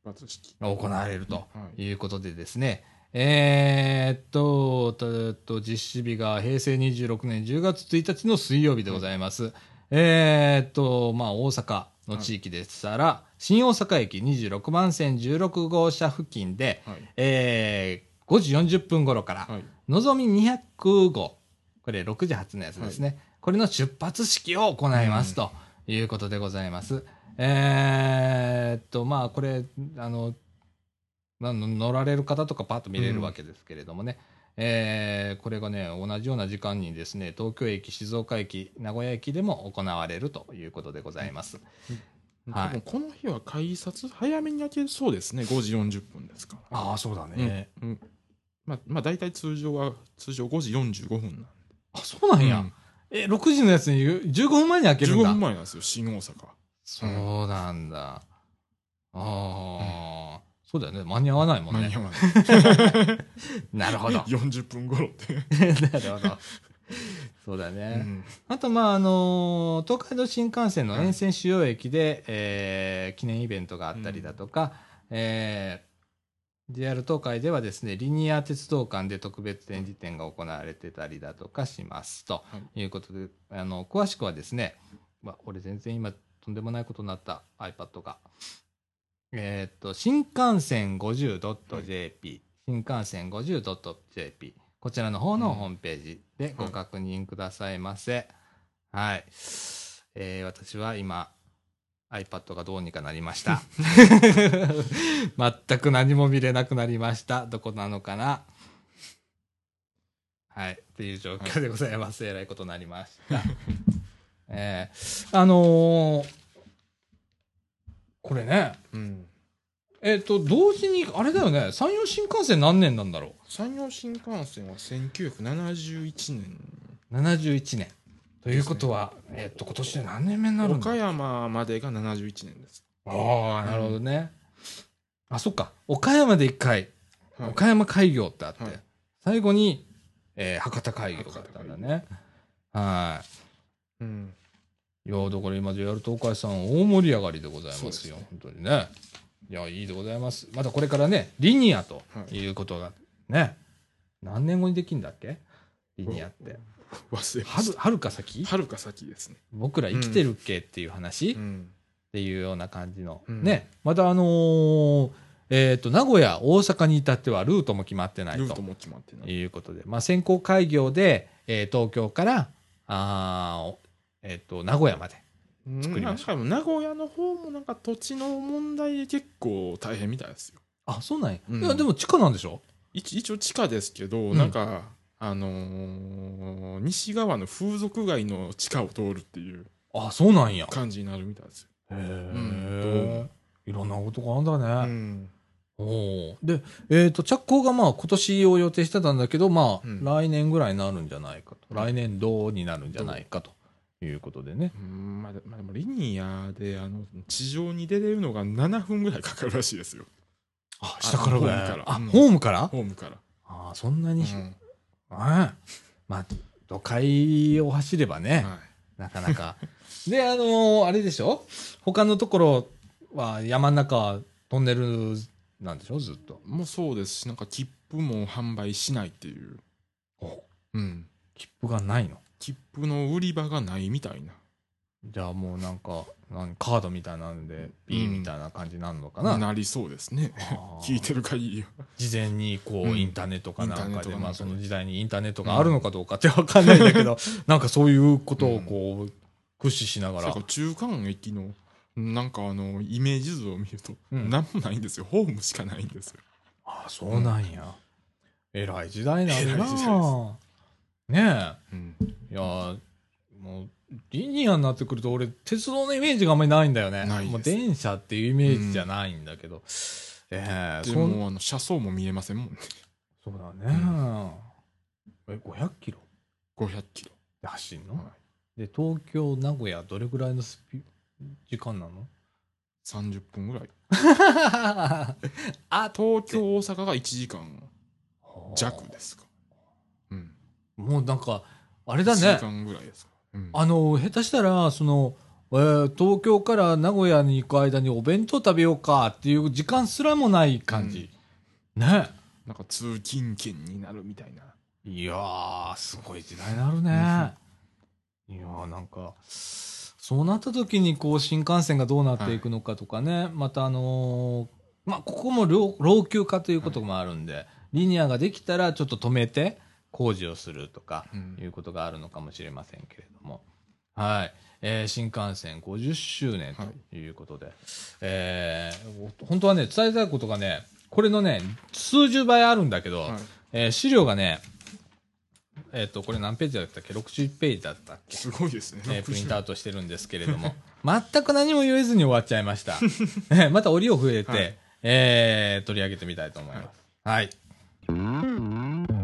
S2: 出発式。
S1: が行われると
S2: はい。
S1: いうことでですね、えっと、と、と実施日が平成26年10月1日の水曜日でございます。えっと、まあ、大阪の地域でしたら、新大阪駅26番線16号車付近で、
S2: はい。
S1: えー、5時40分頃から、
S2: はい。の
S1: のぞみ200号、これ6時発のやつですね。これの出発式を行いますということでございます。えーっと、まあ、これ、あの、な乗られる方とかパッと見れるわけですけれどもね、えーこれがね、同じような時間にですね、東京駅、静岡駅、名古屋駅でも行われるということでございます。はい
S2: この日は改札早めに開けるそうですね。5時40分ですから。
S1: ああ、そうだ
S2: うん
S1: ね。
S2: うん。まあ、まあ、大体通常は、通常5時45分なんで。
S1: あ、そうなんや。
S2: うん
S1: え、6時のやつに15分前に開けるん
S2: 15
S1: だ。
S2: 分前なんですよ、新大阪。
S1: そうなんだ。ああ、そうだよね。間に合わないもんね
S2: 間に合。わない。(laughs)
S1: なるほど。
S2: 40分頃って。(laughs)
S1: なるほど。そうだ
S2: う
S1: ね。
S2: ん
S1: あと、まあ、あのー東海道新幹線の沿線主要駅で、えー記念イベントがあったりだとか、えー JR 東海ではですね、リニア鉄道館で特別展示展が行われてたりだとかします。と
S2: はい
S1: いうことで、あの、詳しくはですね、まあ、俺全然今とんでもないことになった iPad が。えーっと、新幹線 50.jp、新幹線 50.jp、こちらの方のホームページでご確認くださいませ。はい。えー私は今、iPad がどうにかなりました。(laughs) 全く何も見れなくなりました。どこなのかなはい。っていう状況でございます。えらいことになりました。(laughs) えーあのーこれね、
S2: うん。
S1: えっ、と、同時に、あれだよね、山陽新幹線何年なんだろ
S2: 山陽新幹線は1971年。
S1: う ?71 年。ということは、えっ、と、今年で何年目になるんだ？
S2: 岡山までが71年です。
S1: ああ、なるほどね。あ、そっか。岡山で一回、
S2: はい
S1: 岡山開業ってあって、
S2: はい
S1: 最後に、えー博多開業だったんだね。は
S2: うん。
S1: い。いや、だから今 JR 東海さん大盛り上がりでございますよ。
S2: すね
S1: 本当にね。いや、いいでございます。またこれからね、リニアということが、ね。何年後にできんだっけ？リニアって。
S2: 忘れま
S1: はる、
S2: し
S1: はるか先？
S2: た。はるか先ですね。
S1: 僕ら生きてるっけっていう話、っ
S2: うん。
S1: ていうような感じの。
S2: うん
S1: ね。またあのーえっ、と、名古屋、大阪に至ってはルートも決まってないと
S2: ルートも決まってない。
S1: いうことで、まあ、先行開業で、えー東京から、あえっ、と、名古屋まで。作りましょう
S2: なんか名古屋の方もなんか土地の問題で結構大変みたいですよ。
S1: あ、そうなんや。
S2: うん
S1: いや、でも地下なんでしょ？
S2: 一一応地下ですけど、
S1: ん
S2: なんか、あのー西側の風俗街の地下を通るっていう
S1: あ、そうなんや。
S2: 感じになるみたいですよ。
S1: へ
S2: ん
S1: え。いろんなことがあるんだね。
S2: うん。
S1: おお。で、えっ、と、着工がまあ今年を予定してたんだけど、まあ、
S2: うん
S1: 来年ぐらいになるんじゃないかと。
S2: うん
S1: 来年度になるんじゃないかということでね。
S2: うんまあ、でまあ、でもリニアであの地上に出れるのが7分ぐらいかかるらしいですよ。
S1: あ、
S2: 下からぐらい
S1: あ、
S2: うん
S1: ホームから？
S2: ホームから。
S1: あそんなに、
S2: うん
S1: あまあ、都会を走ればね、
S2: は
S1: なかなか。(laughs) で、あのーあれでしょ？他のところは山の中、トンネルなんでしょ？ずっと。
S2: い、もうそうですし、なんか切符も販売しないっていう。
S1: お
S2: うん。
S1: 切符がないの？
S2: 切符の売り場がないみたいな。
S1: じゃあもうなんか、なんカードみたいなので、B みたいな感じになるのかな？
S2: なりそうですね。
S1: あー。
S2: 聞いてる限りは。
S1: 事前にこう、
S2: うん。
S1: インターネットかなん
S2: インターネ
S1: かで、
S2: かなんかで。
S1: その時代にインターネットがあるのかどうかってわかんないんだけど、(laughs) なんかそういうことをこう、駆使しながら。
S2: そうか。中間駅のなんかあのイメージ図を見ると
S1: うん。
S2: 何もないんですよ。ホームしかないんですよ。
S1: ああ、そうなんや。えらい時代な。んだ
S2: 偉い時代
S1: なね
S2: うん。
S1: え。いやーもう、リニアになってくると俺、鉄道のイメージがあんまりないんだよね。
S2: ないです。
S1: もう電車っていうイメージじゃないんだけど。ええ
S2: で
S1: そん
S2: もあの車窓も見えませんもんね。
S1: そうだね。え、500キロ
S2: ？500キロ。
S1: で走んの、
S2: はい。
S1: で、東京、名古屋、どれぐらいのスピ時間なの
S2: ？30分ぐらい。(laughs)
S1: あ
S2: 東京大阪が1時間弱ですか。うん。
S1: もうなんか、あれだ
S2: 1
S1: ね
S2: 時。間ぐらいですか、うん
S1: あの、下手したら、その、えー東京から名古屋に行く間にお弁当食べようかっていう時間すらもない感じ。ね。
S2: なんか通勤圏になるみたいな。い
S1: やー、すごい時代になるね。いやー、なんか、そうなった時に、こう、新幹線がどうなっていくのかとかね、またあのーまあ、ここも老老朽化ということもあるんで、リニアができたらちょっと止めて工事をするとか、
S2: うん
S1: いうことがあるのかもしれませんけれども。はい。えー新幹線50周年ということで、えー本当はね、伝えたいことがね、これのね、数十倍あるんだけど、
S2: はい
S1: えー資料がね、えっ、と、これ何ページだったっけ ?60 ページだったっけ？
S2: すごいですね、
S1: えープリントアウトしてるんですけれども、(laughs) 全く何も言えずに終わっちゃいました。え (laughs) ーまた折を増えて、
S2: はい
S1: えー取り上げてみたいと思います。はい。はい、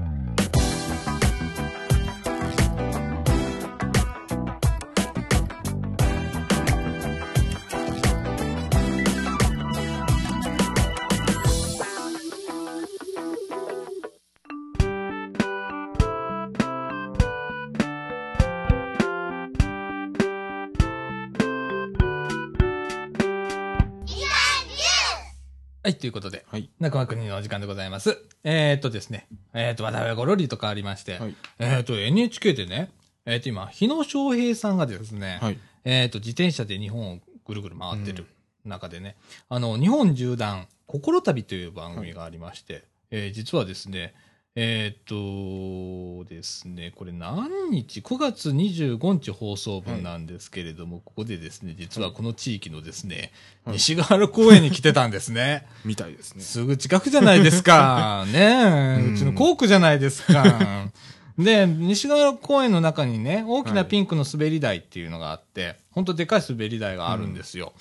S1: ということで、
S2: はい。
S1: 中間国のお時間でございます。えー、っとですね、えー、っと、話題はごろりと変わりまして、
S2: はい。
S1: えー、っと、NHK でね、えー、っと、今、日野翔平さんがですね、
S2: はい。
S1: えー、っと、自転車で日本をぐるぐる回ってる中でね、あの、日本縦断、心旅という番組がありまして、えー実はですね、えーっとですね、これ何日 ?9 月25日放送分なんですけれども、ここでですね、実はこの地域のですね、
S2: はい
S1: 西ヶ原公園に来てたんですね。(laughs)
S2: みたいですね
S1: すぐ近くじゃないですか。(laughs) ねえ、
S2: うん
S1: うちの校区じゃないですか。(laughs) で、西ヶ原公園の中にね、大きなピンクの滑り台っていうのがあって、本当でかい滑り台があるんですよ。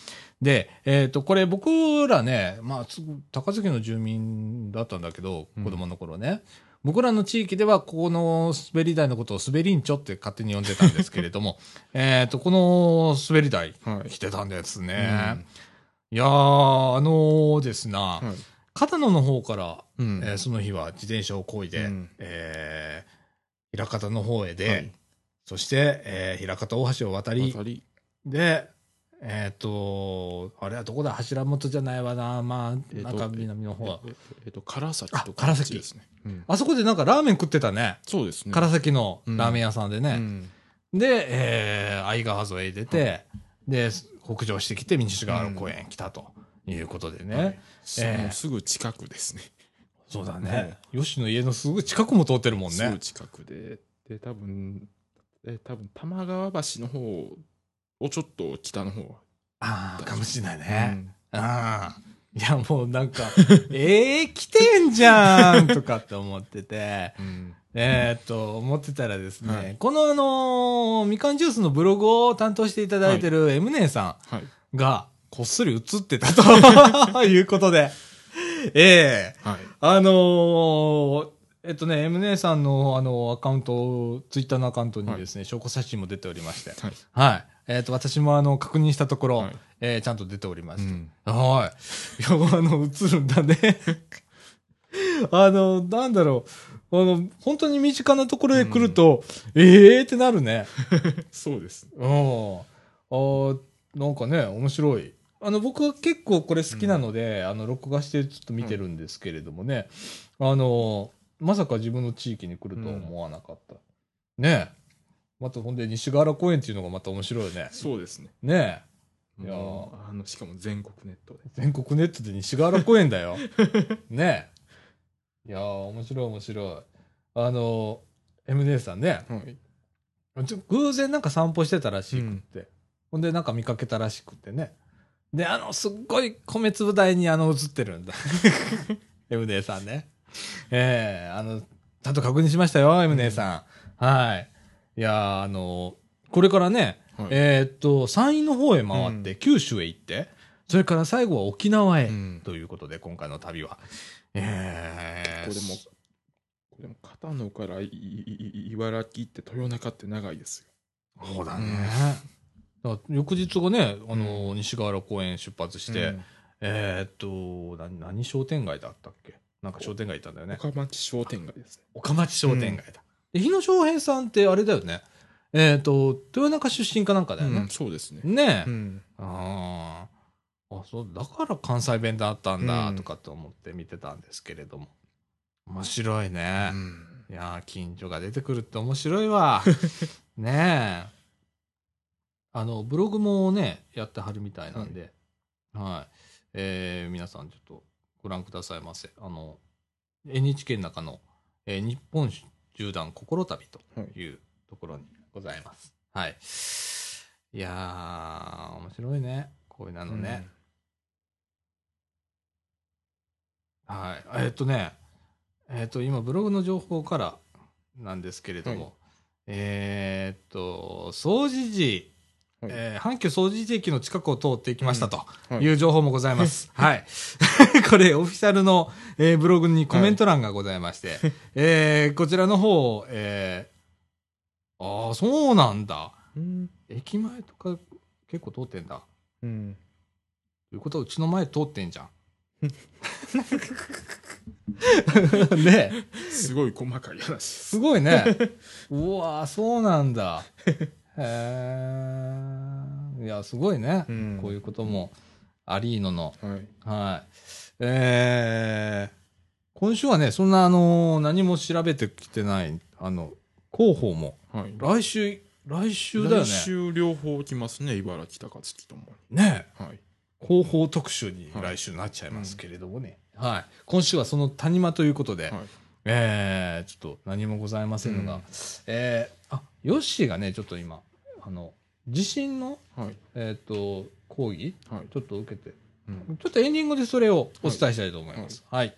S1: で、えっ、と、これ僕らね、まあ、つ高槻の住民だったんだけど、
S2: うん。
S1: 子供の頃ね。僕らの地域では、ここの滑り台のことを滑りんちょって勝手に呼んでたんですけれども、(laughs) えっと、この滑り台、
S2: はい。
S1: 来てたんですね。
S2: うん。
S1: いやー、あのーですな、
S2: はい。
S1: 片野の方から、
S2: うん。
S1: えーその日は自転車を漕いで、
S2: うん。
S1: えー、枚方の方へで、
S2: はい。
S1: そして、えー、枚方大橋を渡り、
S2: 渡り。
S1: で、えっ、と、あれはどこだ？柱本じゃないわな。まあ、
S2: えーと
S1: なんか南の方は。
S2: えええっと唐崎
S1: あ
S2: と
S1: 唐崎あそこでなんかラーメン食ってたね。
S2: そうですね
S1: 唐崎のラーメン屋さんでね。
S2: うん
S1: で、えー、相川沿い出て、で、北上してきて、西川原公園来たということでね。
S2: はい
S1: えー
S2: すぐ近くですね
S1: そうだね。吉野家のすぐ近くも通ってるもんね。
S2: すぐ近くでで多分え多分玉川橋の方をちょっと北の方
S1: ああ、かもしれないね。
S2: うん。
S1: ああ。いや、もうなんか、(laughs) ええ来てんじゃん (laughs) とかって思ってて、
S2: うん。
S1: えーっと、思ってたらですね、
S2: はい。
S1: このあのーみかんジュースのブログを担当していただいてる M 姉さ
S2: はい。
S1: んが、こっそり映ってたということで、(laughs) ええ
S2: はい。
S1: あのーえっとね、M 姉さんのあのアカウント、ツイッターのアカウントにですね、証拠写真も出ておりまして、
S2: はい。
S1: はい。えっ、と、私もあの、確認したところ、
S2: はい
S1: えーちゃんと出ておりまして、
S2: うん
S1: はい。いや、あの、映るんだね。(laughs) あの、なんだろう。あの、本当に身近なところへ来ると、ええーってなるね。(laughs)
S2: そうです
S1: うん。あーなんかね、面白い。あの、僕は結構これ好きなので、あの、録画してちょっと見てるんですけれどもね、あの、まさか自分の地域に来るとは思わなかった。ねまたほんで西河原公園っていうのがまた面白いね。
S2: そうですね。
S1: ねえ。いや
S2: あの、しかも全国ネットで。
S1: 全国ネットで西河原公園だよ。(laughs) ねえ。いやー、面白い面白い。あの、M 姉さんね、
S2: はい。
S1: ちょ偶然なんか散歩してたらしくって、ほんでなんか見かけたらしくってね。で、あの、すっごい米粒台にあの映ってるんだ。(laughs) M 姉さんね。ええあの、ちゃんと確認しましたよ、M 姉さん。はい。いやー、あの、これからね、
S2: はい
S1: えーっと、山陰の方へ回って、
S2: う
S1: 九州へ行って、それから最後は沖縄へ、
S2: うん
S1: ということで、今回の旅は。えー、
S2: これも、これも片野からいいい茨城って豊中って長いですよ。
S1: そうだね。だ翌日がね、あの、西河原公園出発して、
S2: うん
S1: えーっと、何、何商店街だったっけ？なんか商店街行ったんだよね。
S2: 岡町商店街ですね。
S1: 岡町商店街だ。で、日野翔平さんってあれだよね。えーっと、豊中出身かなんかだよね
S2: うん、。そうですね。
S1: ねえ。
S2: うん。
S1: ああ。あ、そう、だから関西弁だったんだ、
S2: うん
S1: とかと思って見てたんですけれども。面白いね
S2: う。ん
S1: いやー、近所が出てくるって面白いわ。(laughs) ねえ。あの、ブログもね、やってはるみたいなんで、はい。えー皆さんちょっとご覧くださいませ。あの、NHK の中の、えー日本縦断心旅というところにございます。はい。いやー、面白いね。こういうのね。はい。えーっとね、えーっと、今、ブログの情報からなんですけれども、
S2: はい
S1: えーっと、掃除時、
S2: はい
S1: えー阪急掃除時駅の近くを通っていきましたと
S2: い
S1: いう情報もございます。(laughs) はい。(laughs) これ、オフィシャルの、えーブログにコメント欄がございまして、(laughs) えーこちらの方、えーああ、そうなんだ。
S2: うん。
S1: 駅前とか結構通ってんだ。
S2: うん。
S1: ということは、うちの前通ってんじゃん。ねえ
S2: すごい細かい話す。
S1: ごいね。うわそうなんだ。へえ。いや、すごいね。
S2: うん
S1: こういうこともありーのの。
S2: はい。
S1: はい。えー、今週はね、そんな、あのー何も調べてきてない、あの、広報も、
S2: はい。
S1: 来週、来週だよね。
S2: 来週両方来ますね、茨城高槻とも
S1: ね
S2: に。はい。
S1: 広報特集に
S2: はい
S1: 来週なっちゃいますけれどもね。はい。今週はその谷間ということで、
S2: はい。
S1: えー、ちょっと何もございませんが、
S2: うん
S1: えー、あ、ヨッシーがね、ちょっと今、あの、地震の、
S2: はい。
S1: えっ、と、講義、
S2: はい。
S1: ちょっと受けて、
S2: うん
S1: ちょっとエンディングでそれをお伝えしたいと思います。はい。はい、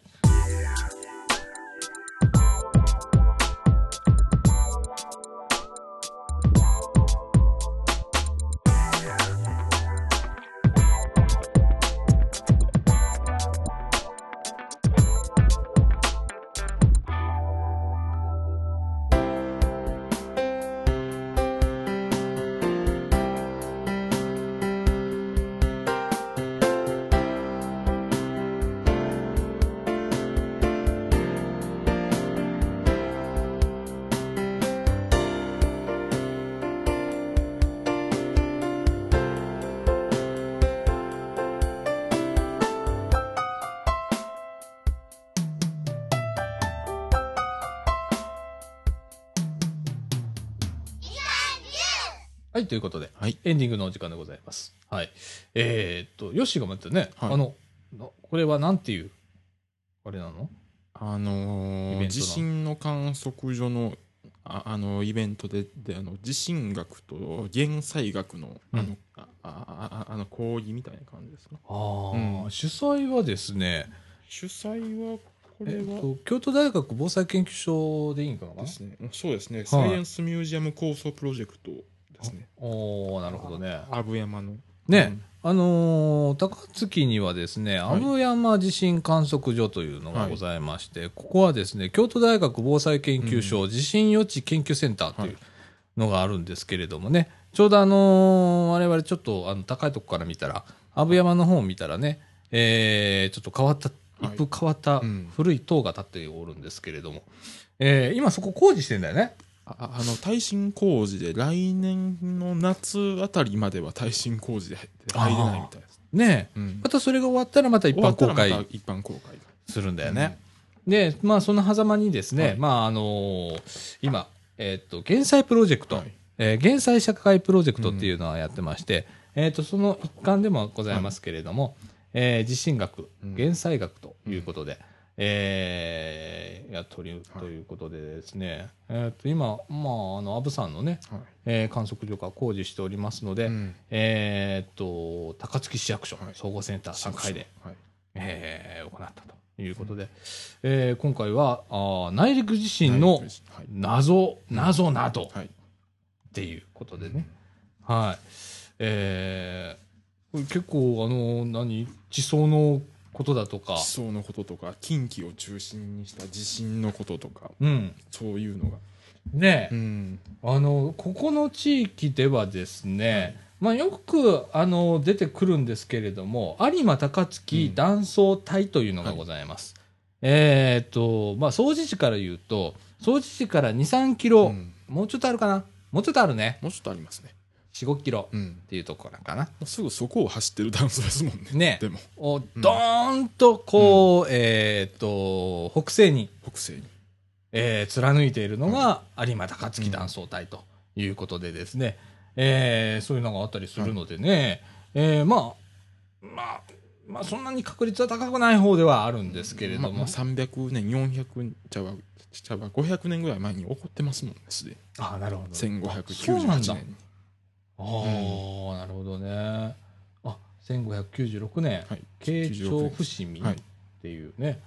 S1: ということで、
S2: はい。
S1: エンディングのお時間でございます。はい。えー、っと、ヨッシーが待ってね、
S2: はい。
S1: あの、なこれはなんていう、あれなの？
S2: あのー地震の観測所のああのイベントでであの地震学と減災学のあの,、
S1: うん
S2: ああああの講義みたいな感じですね
S1: ああ、
S2: うん。
S1: 主催はですね、
S2: 主催はこれは？
S1: えっと、京都大学防災研究所でいいんかな？
S2: ですね。そうですね、サイエンスミュージアム構想プロジェクトですね。
S1: おーなるほどね。
S2: 阿武山の。
S1: ね、あのー高槻にはですね、阿武山地震観測所というのがございまして、ここはですね、京都大学防災研究所地震予知研究センターというのがあるんですけれどもね、ちょうどあのー我々ちょっとあの高いとこから見たら、阿武山の方を見たらね、えーちょっと変わった、
S2: はい。
S1: 一風変わった
S2: うん。
S1: 古い塔が建っておるんですけれども、えー今そこ工事してんだよね。
S2: あの耐震工事で来年の夏あたりまでは耐震工事で入れないみたいです、
S1: ねえ。
S2: うん。
S1: またそれが終わったらまた一般公開。
S2: た一般公開が
S1: するんだよね。で、まあ、その狭間にですね、
S2: はい。
S1: まあ、あのー今、えっ、と、減災プロジェクト。
S2: はい。
S1: えー減災社会プロジェクトっていうのはやってまして、えっ、と、その一環でもございますけれども、えー地震学、
S2: うん。
S1: 減災学ということで、えーやっておりということでですね、えっ、と、今、まあ、あの、アブさんのね、
S2: はい。
S1: えー観測所が工事しておりますので、
S2: うん。
S1: えっ、と、高槻市役所、
S2: はい。
S1: 総合センター3階で、
S2: はい。
S1: えー行ったということで、えー今回はあー内陸地震の
S2: はい。
S1: 謎、謎など
S2: はい。
S1: っていうことでね、はい。えーこれ結構、あの、何、地層のことだとか。
S2: 地、層のこととか近畿を中心にした地震のこととか
S1: うん。
S2: そういうのが。
S1: ね、
S2: うん。
S1: あの、ここの地域ではですね、まあ、よくあの出てくるんですけれども、有馬高槻
S2: うん。
S1: 断層帯というのがございます。えーっと、まあ、総持地から言うと、総持地から2、3キロ、
S2: うん。
S1: もうちょっとあるかな？もうちょっとあるね。
S2: もうちょっとありますね
S1: 4、5キロ
S2: うん。
S1: っていうところかな。
S2: もうすぐそこを走ってる断層ですもんね。
S1: ね。
S2: でも。
S1: おドーンとこう、えーっと、北西に、
S2: 北西に。
S1: えー貫いているのが有馬高槻断層帯ということでですね、えーそういうのがあったりするのでね、えーまあ、まあ、まあ、そんなに確率は高くない方ではあるんですけれども、
S2: まあまあ、300年400ちゃうわちゃうわ500年ぐらい前に起こってますもんねすでに。
S1: あなるほど。そうなん
S2: 1598
S1: だ。
S2: 年に
S1: ああ、なるほどね。あ、1596年、
S2: はい。
S1: 慶長
S2: 96
S1: 伏見っ
S2: はい。
S1: ていうね、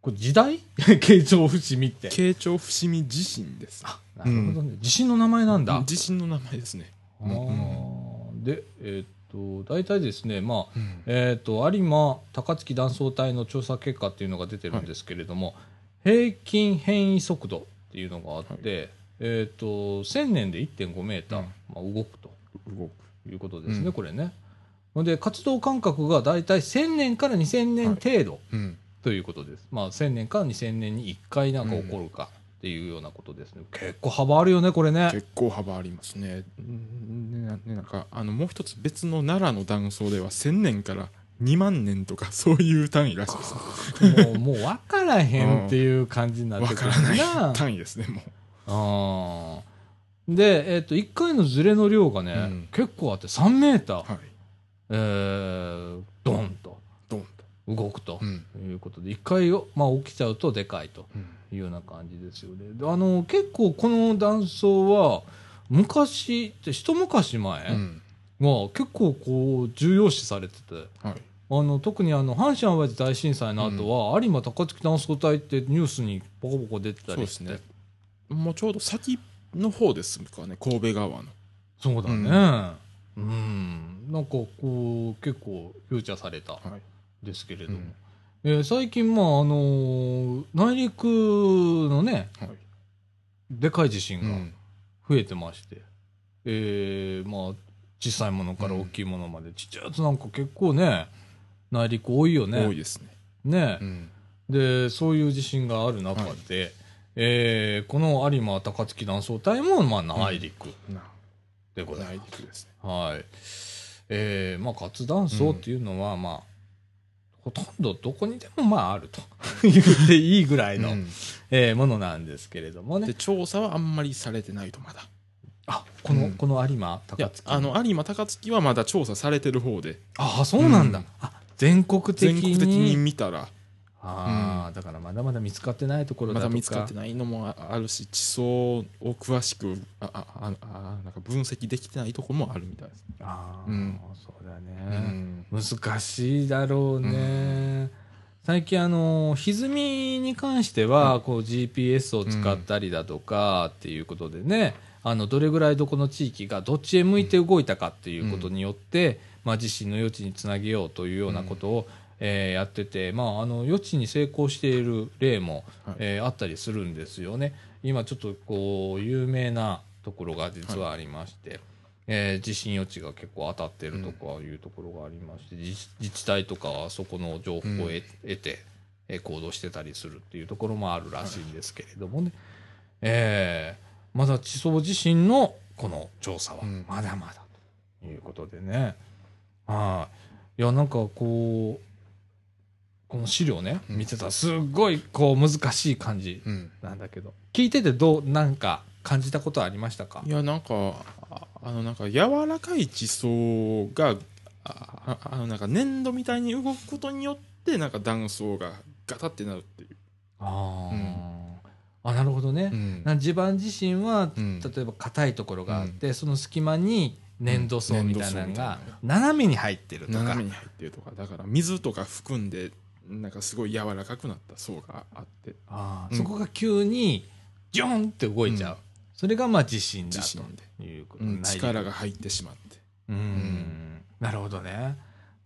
S1: これ時代？(laughs) 慶長伏見って。
S2: 慶長伏見地震です。
S1: あ、なるほどね。地震の名前なんだ。
S2: 地震の名前ですね。
S1: あー。で、えーっと、大体ですね、まあ、
S2: うん。
S1: えーっと、有馬高槻断層帯の調査結果っていうのが出てるんですけれども、平均変異速度っていうのがあって、えーっと、1000年で1.5メーター、
S2: うん
S1: まあ、動くと
S2: 動く
S1: いうことですね、
S2: うん
S1: これね。で、活動間隔が大体1000年から2000年程度
S2: うん
S1: ということです。まあ、1000年から2000年に1回なんか起こるかっていうようなことですね。結構幅あるよね、これね。
S2: 結構幅ありますね。うんねねなんかあのもう一つ別の奈良の断層では1000年から2万年とか (laughs) そういう単位らしいです。
S1: もう、もう分からへんっていう感じになってくる
S2: わ (laughs) からない
S1: な。
S2: 単位ですね、もう。
S1: あーで、えっ、と、1回のズレの量がね、
S2: うん
S1: 結構あって3メーター、
S2: はい。
S1: えー、ドンと
S2: ドンと。
S1: 動くと
S2: うん。
S1: いうことで、1回を、まあ、起きちゃうとでかいというような感じですよね。であの、結構この断層は、昔って、一昔前
S2: うん。
S1: は結構こう、重要視されてて、
S2: はい。
S1: あの特にあの阪神・淡路大震災の後は、有馬高槻断層帯ってニュースにポコポコ出てたりして
S2: ね。もうちょうど先の方ですかね、神戸川の。
S1: そうだね。うん。なんかこう、結構フューチャーされた
S2: はい。
S1: ですけれども。
S2: うん
S1: えー最近、まあ、あのー内陸のね、
S2: はい。
S1: でかい地震が
S2: うん。
S1: 増えてまして、えーまあ、小さいものから大きいものまで、ちっちゃいやつなんか結構ね、内陸多いよね。
S2: 多いですね。
S1: ね
S2: う。ん。
S1: で、そういう地震がある中で、えーこの有馬高槻断層帯も、まあ、内陸
S2: な
S1: でございます。
S2: 内陸ですね。
S1: はい。えーまあ、活断層っていうのは、まあ、ほとんどどこにでもまああると言っていいぐらいの、
S2: うん
S1: えーものなんですけれどもね
S2: で、。調査はあんまりされてないとまだ。
S1: あ、この、
S2: うん
S1: この有馬高槻。
S2: あの有馬高槻はまだ調査されてる方で
S1: ああ、そうなんだ。
S2: うん
S1: あ、全国的に。
S2: 全国的に見たら
S1: ああ、だからまだまだ見つかってないところだとか。
S2: まだ見つかってないのもああるし地層を詳しくああああなんか分析できてないところもあるみたいです、
S1: ああ、
S2: うん
S1: そうだ
S2: う
S1: ね。
S2: ん
S1: 難しいだろうね。最近あの歪みに関しては、こう GPS を使ったりだとかっていうことでね、あのどれぐらいどこの地域がどっちへ向いて動いたかっていうことによって、まあ、地震の余地につなげようというようなことを、えーやってて、まあ、あの余地に成功している例も、
S2: はい。
S1: えーあったりするんですよね。今ちょっとこう有名なところが実はありまして、えー地震予知が結構当たってるとかいうところがありまして、自自治体とかはそこの情報を得,、て、えー行動してたりするっていうところもあるらしいんですけれどもね、えーまだ地層地震のこの調査は
S2: うん。
S1: まだまだということでね、はい、いやなんかこうこの資料ね、
S2: うん。
S1: 見てたらすっごいこう難しい感じ
S2: うん。
S1: なんだけど。聞いててどうなんか感じたことありましたか？
S2: いやなんかああのなんか柔らかい地層があああのなんか粘土みたいに動くことによってなんか断層がガタってなるっていう、
S1: あー、
S2: うん。
S1: あなるほどね、
S2: うん。
S1: な地盤自身は、
S2: うん。
S1: 例えば硬いところがあって、その隙間に粘土層みたいなのが斜めに入ってるとか。
S2: 斜めに入ってるとか。だから水とか含んでなんかすごい柔らかくなった層があって。うん。
S1: あーそこが急にジョンって動いちゃう、
S2: うん。
S1: それがまあ地震だということ、
S2: うん、力が入ってしまって。
S1: うん。
S2: ん。
S1: なるほどね。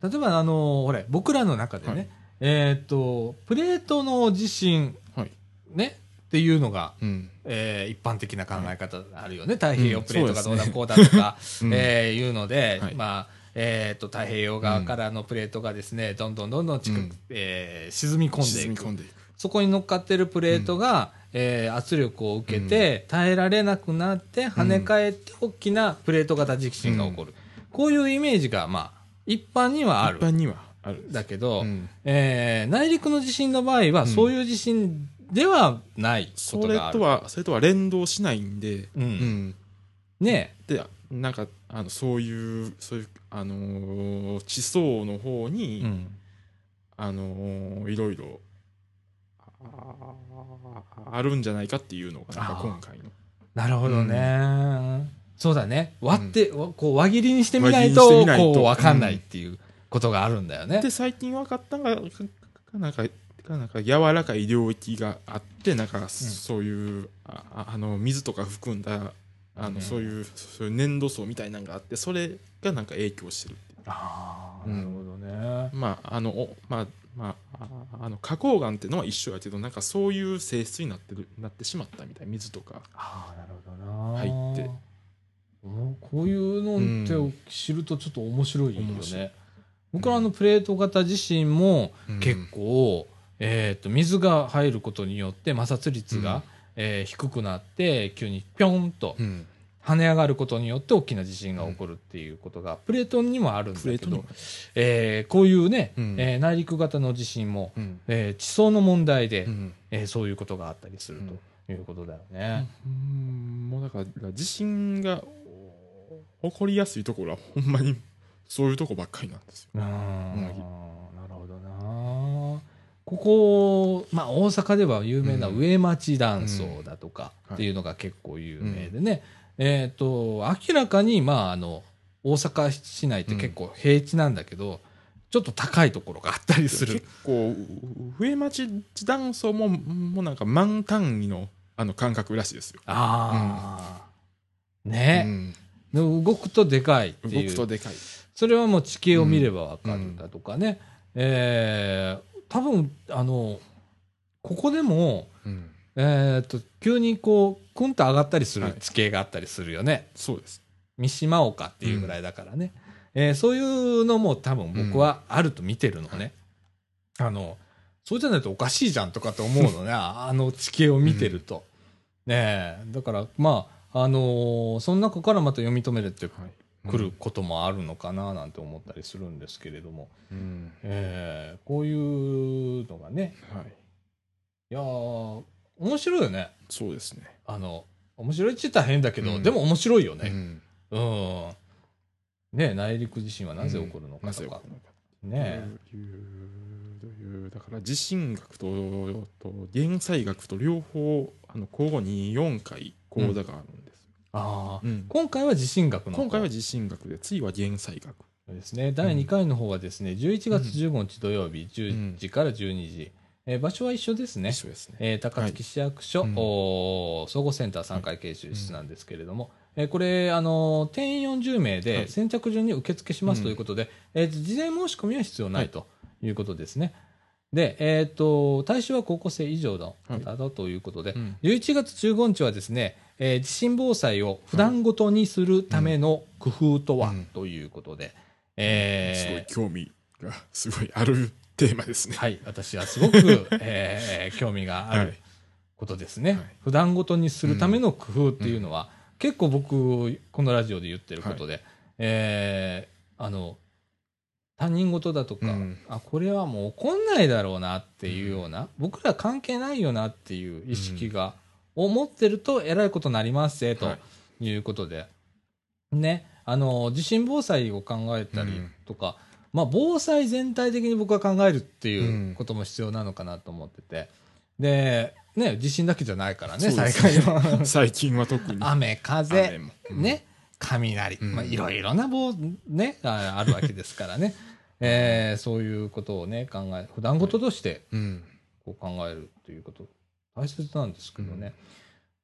S1: 例えばあのほれ僕らの中でね、
S2: はい。
S1: えっ、とプレートの地震
S2: はい、
S1: ねっていうのが
S2: うん。
S1: えー一般的な考え方あるよね、太平洋
S2: うん
S1: プレートがどうだこうだとか、(laughs)
S2: うん。
S1: えーいうので、
S2: はい。
S1: まあえー、と太平洋側からのプレートがですね、どんどんどんどん近く、
S2: うん。
S1: えー沈み込んでいく。そこに乗っかってるプレートが、えー圧力を受けて、耐えられなくなって跳ね返って大きなプレート型地震が起こる、こういうイメージがまあ一般にはある。
S2: 一般にはある。
S1: だけど、
S2: うん。
S1: えー内陸の地震の場合は、
S2: うん。
S1: そういう地震ではないこ
S2: それ
S1: とがある。
S2: とはそれとは連動しないんで、
S1: うん。ね
S2: でなんかあのそういうそういうあのー地層の方に、
S1: うん。
S2: あのーいろいろああるんじゃないかっていうのがなんか今回の。
S1: なるほどね、そうだね。割って、わこう輪切りにしてみない
S2: 輪
S1: と
S2: 切りにしてみないと。
S1: こう分かんないっていうことがあるんだよね、
S2: で最近分かったのがかかなんかかなんか柔らかい領域があってなんかそういう、あああの水とか含んだあの、
S1: うん。
S2: そういうそういう粘土層みたいなのがあってそれがなんか影響してるっていう。
S1: ああ
S2: うん。
S1: なるほどね、
S2: まああのおまあまあああの花崗岩っていうのは一緒やけどなんかそういう性質になってるなってしまったみたい水とか。
S1: ああなるほどな。
S2: 入って。
S1: うんこういうのって知るとちょっと面白いよ
S2: 面白い。
S1: ね、僕らあのプレート型地震も
S2: うん。
S1: 結構、えー、と水が入ることによって摩擦率が、
S2: うん
S1: えー低くなって急にピョンと
S2: うん。
S1: 跳ね上がることによって大きな地震が起こるっていうことがプレートにもあるんだけどえーこういうね、
S2: うん。
S1: えー内陸型の地震も、
S2: うん。
S1: えー地層の問題で、
S2: うん。
S1: えーそういうことがあったりするということだよね。
S2: うん。もうだから地震がお起こりやすいところはほんまにそういうとこばっかりなんですよ。
S1: うん。ここ、まあ、大阪では有名な
S2: うん
S1: 上町断層だとか
S2: うん
S1: っていうのが結構有名でね、えっ、と、明らかに、まあ、あの、大阪市内って結構平地なんだけど、ちょっと高いところがあったりする
S2: 結。構上町断層ももうなんか万単位のあの感覚らしいですよ。
S1: ああ、
S2: う
S1: ね、
S2: ん
S1: で動くとでかいって
S2: 動
S1: いう。
S2: くとでかい。
S1: それはもう地形を見ればわかるんだとかね。えー多分、あの、ここでも、
S2: うん
S1: えーっと、急にこう、くんと上がったりす
S2: はい
S1: る地形があったりするよね。
S2: そうです。
S1: 三島岡っていうぐらいだからね。えーそういうのも多分僕はあると見てるのね。あの、そうじゃないとおかしいじゃんとかって思うのね。(laughs) あの地形を見てると。ねえ。だから、まあ、あのーその中からまた読み止めるって
S2: はい
S1: くることもあるのかななんて思ったりするんですけれども。
S2: うん
S1: えーこういうのがね。
S2: はい。
S1: いやー面白いよね。
S2: そうですね。
S1: あの、面白いって言ったら変だけど、
S2: うん
S1: でも面白いよね。
S2: うん
S1: うん。ね内陸地震はなぜ起こるのかとか。ね
S2: だから地震学とと減災学と両方あの交互に4回講座があるんです。
S1: ああ、
S2: うん
S1: 今回は地震学の方
S2: 今回は地震学で次は減災学。
S1: ですね。第2回の方はですね、11月15日土曜日、10時から12時。えー場所は一緒ですね
S2: 一。ね。
S1: えー高槻市役所、
S2: はい
S1: 総合センター3階研修室なんですけれども、えーこれ、あのー定員40名
S2: は
S1: で
S2: い
S1: 先着順に受付します
S2: うん
S1: ということで、えー事前申し込みは必要ないということですね。で、えっ、と、対象は高校生以上の方だということで、
S2: うん
S1: 11月15日はですね、えー地震防災を普段ごとにするための工夫とは、
S2: うん。
S1: ということで、
S2: すごい
S1: えー
S2: 興味がすごいあるテーマですね。
S1: はい、私はすごく、(laughs) えー興味がある
S2: はい
S1: ことですね、
S2: はい。
S1: 普段ごとにするための工夫っていうのは、結構僕、このラジオで言ってることで、えーあの、他人事だとか、
S2: うん。
S1: あ、これはもう起こんないだろうなっていうような、僕ら関係ないよなっていう意識が思ってると、えらいことになりますぜ、と
S2: はい
S1: いうことで。ね。あの、地震防災を考えたりとか、まあ、防災全体的に僕は考えるっていうことも必要なのかなと思ってて。で、ね、地震だけじゃないからね、災害は。(laughs)
S2: 最近は特に。
S1: 雨、風
S2: うん
S1: ね、雷、
S2: うん
S1: まあ、いろいろな棒、ね、ああるわけですからね。(laughs) えーそういうことをね、考え、普段事として
S2: うん。
S1: こう考えるということ、大切なんですけどね。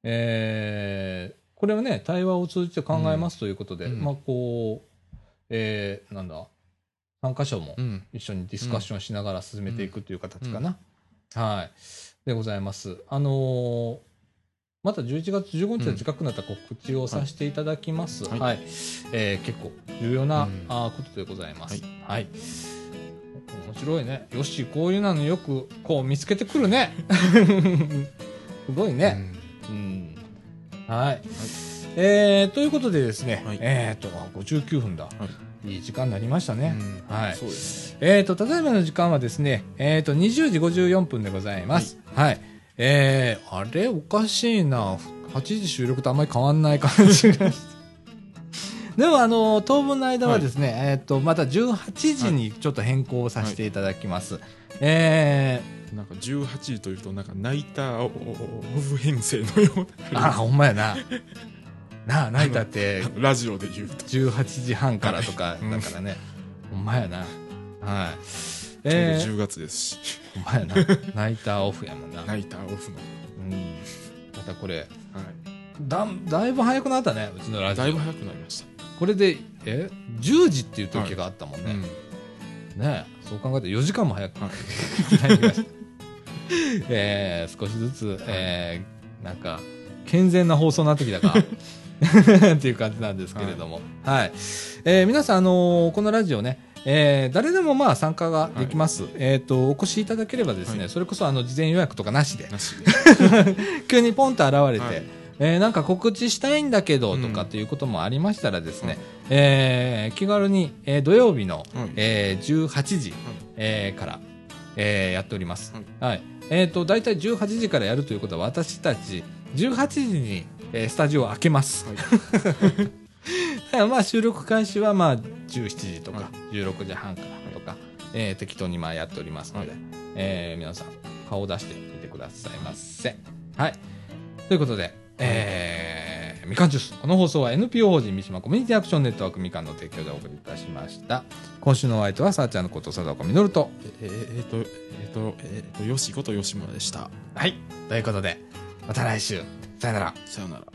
S1: えーこれはね、対話を通じて考えますということで、
S2: うん
S1: まあ、こう、えーなんだ、参加者も
S2: うん。
S1: 一緒にディスカッションしながら進めていくという形かな。はい。でございます。あのーまた11月15日の近くなった告知をさせていただきます。は。
S2: はいい
S1: えー結構重要な、ことでございます。は
S2: はいい。
S1: 面白いね。よし、こういうのよくこう見つけてくるね。(laughs) すごいね。うん。はい。えー、ということでですね、
S2: はい
S1: えっ、と、59分だ。、
S2: はい
S1: い時間になりました
S2: うん。
S1: ね。
S2: うん
S1: はい
S2: そうです。
S1: えーと、ただいまの時間はですね、えーと、20時54分でございます。はい。えー、あれおかしいな。8時収録とあんまり変わんない感じがして。(laughs) でも、あの、当分の間はですね、えーと、また18時にちょっと変更させていただきます。え
S2: なんか18時というと、なんかナイターオフ編成のよう
S1: ー、あ、ほんまやな。なあ、ナイターって
S2: な。ラジオで言うと。
S1: 18時半からとかだからね。ほんまやな。はい。えー、
S2: ちょうど10月ですし、
S1: ほんまやな。ナイターオフやもんな。
S2: ナイターオフの。
S1: うん。またこれ、
S2: はい。
S1: だ、だいぶ早くなったね、うちのラジオ。
S2: だいぶ早くなりました。
S1: これで、え ?10 時っていう時があったもんね。
S2: うん
S1: ねそう考えたら4時間も早く
S2: は
S1: なりました。(laughs) えー、少しずつ、えー、なんか、健全な放送になってきたか。(laughs) っていう感じなんですけれども。はい。えー皆さん、あのーこのラジオね、えー誰でもまあ参加ができます。えっ、と、お越しいただければですね、
S2: はい
S1: それこそあの、事前予約とかなしで。(laughs) 急にポンと現れて、
S2: はい
S1: えーなんか告知したいんだけどとか
S2: うん
S1: っていうこともありましたらですね、
S2: はい
S1: えー気軽に、えー土曜日の、
S2: はい
S1: えー18時、えーから、えーやっております。
S2: はい
S1: はい。えっ、と、大体18時からやるということは私たち18時に、えースタジオを開けます。
S2: はい (laughs)
S1: まあ収録開始はまあ17時とか
S2: は
S1: 16時半からとか、えー適当にまあやっておりますので、
S2: はい
S1: えー皆さん顔を出してみてくださいませ。はい。ということで、えーみかんジュース。この放送は NPO 法人三島コミュニティアクションネットワークみかんの提供でお送りいたしました。今週のお相手はさあちゃんのこと佐岡みのると。
S2: えーえーと、えっ、と、えっ、と、よしこと吉村でした。
S1: はい。ということで、また来週。さよなら。
S2: さよなら。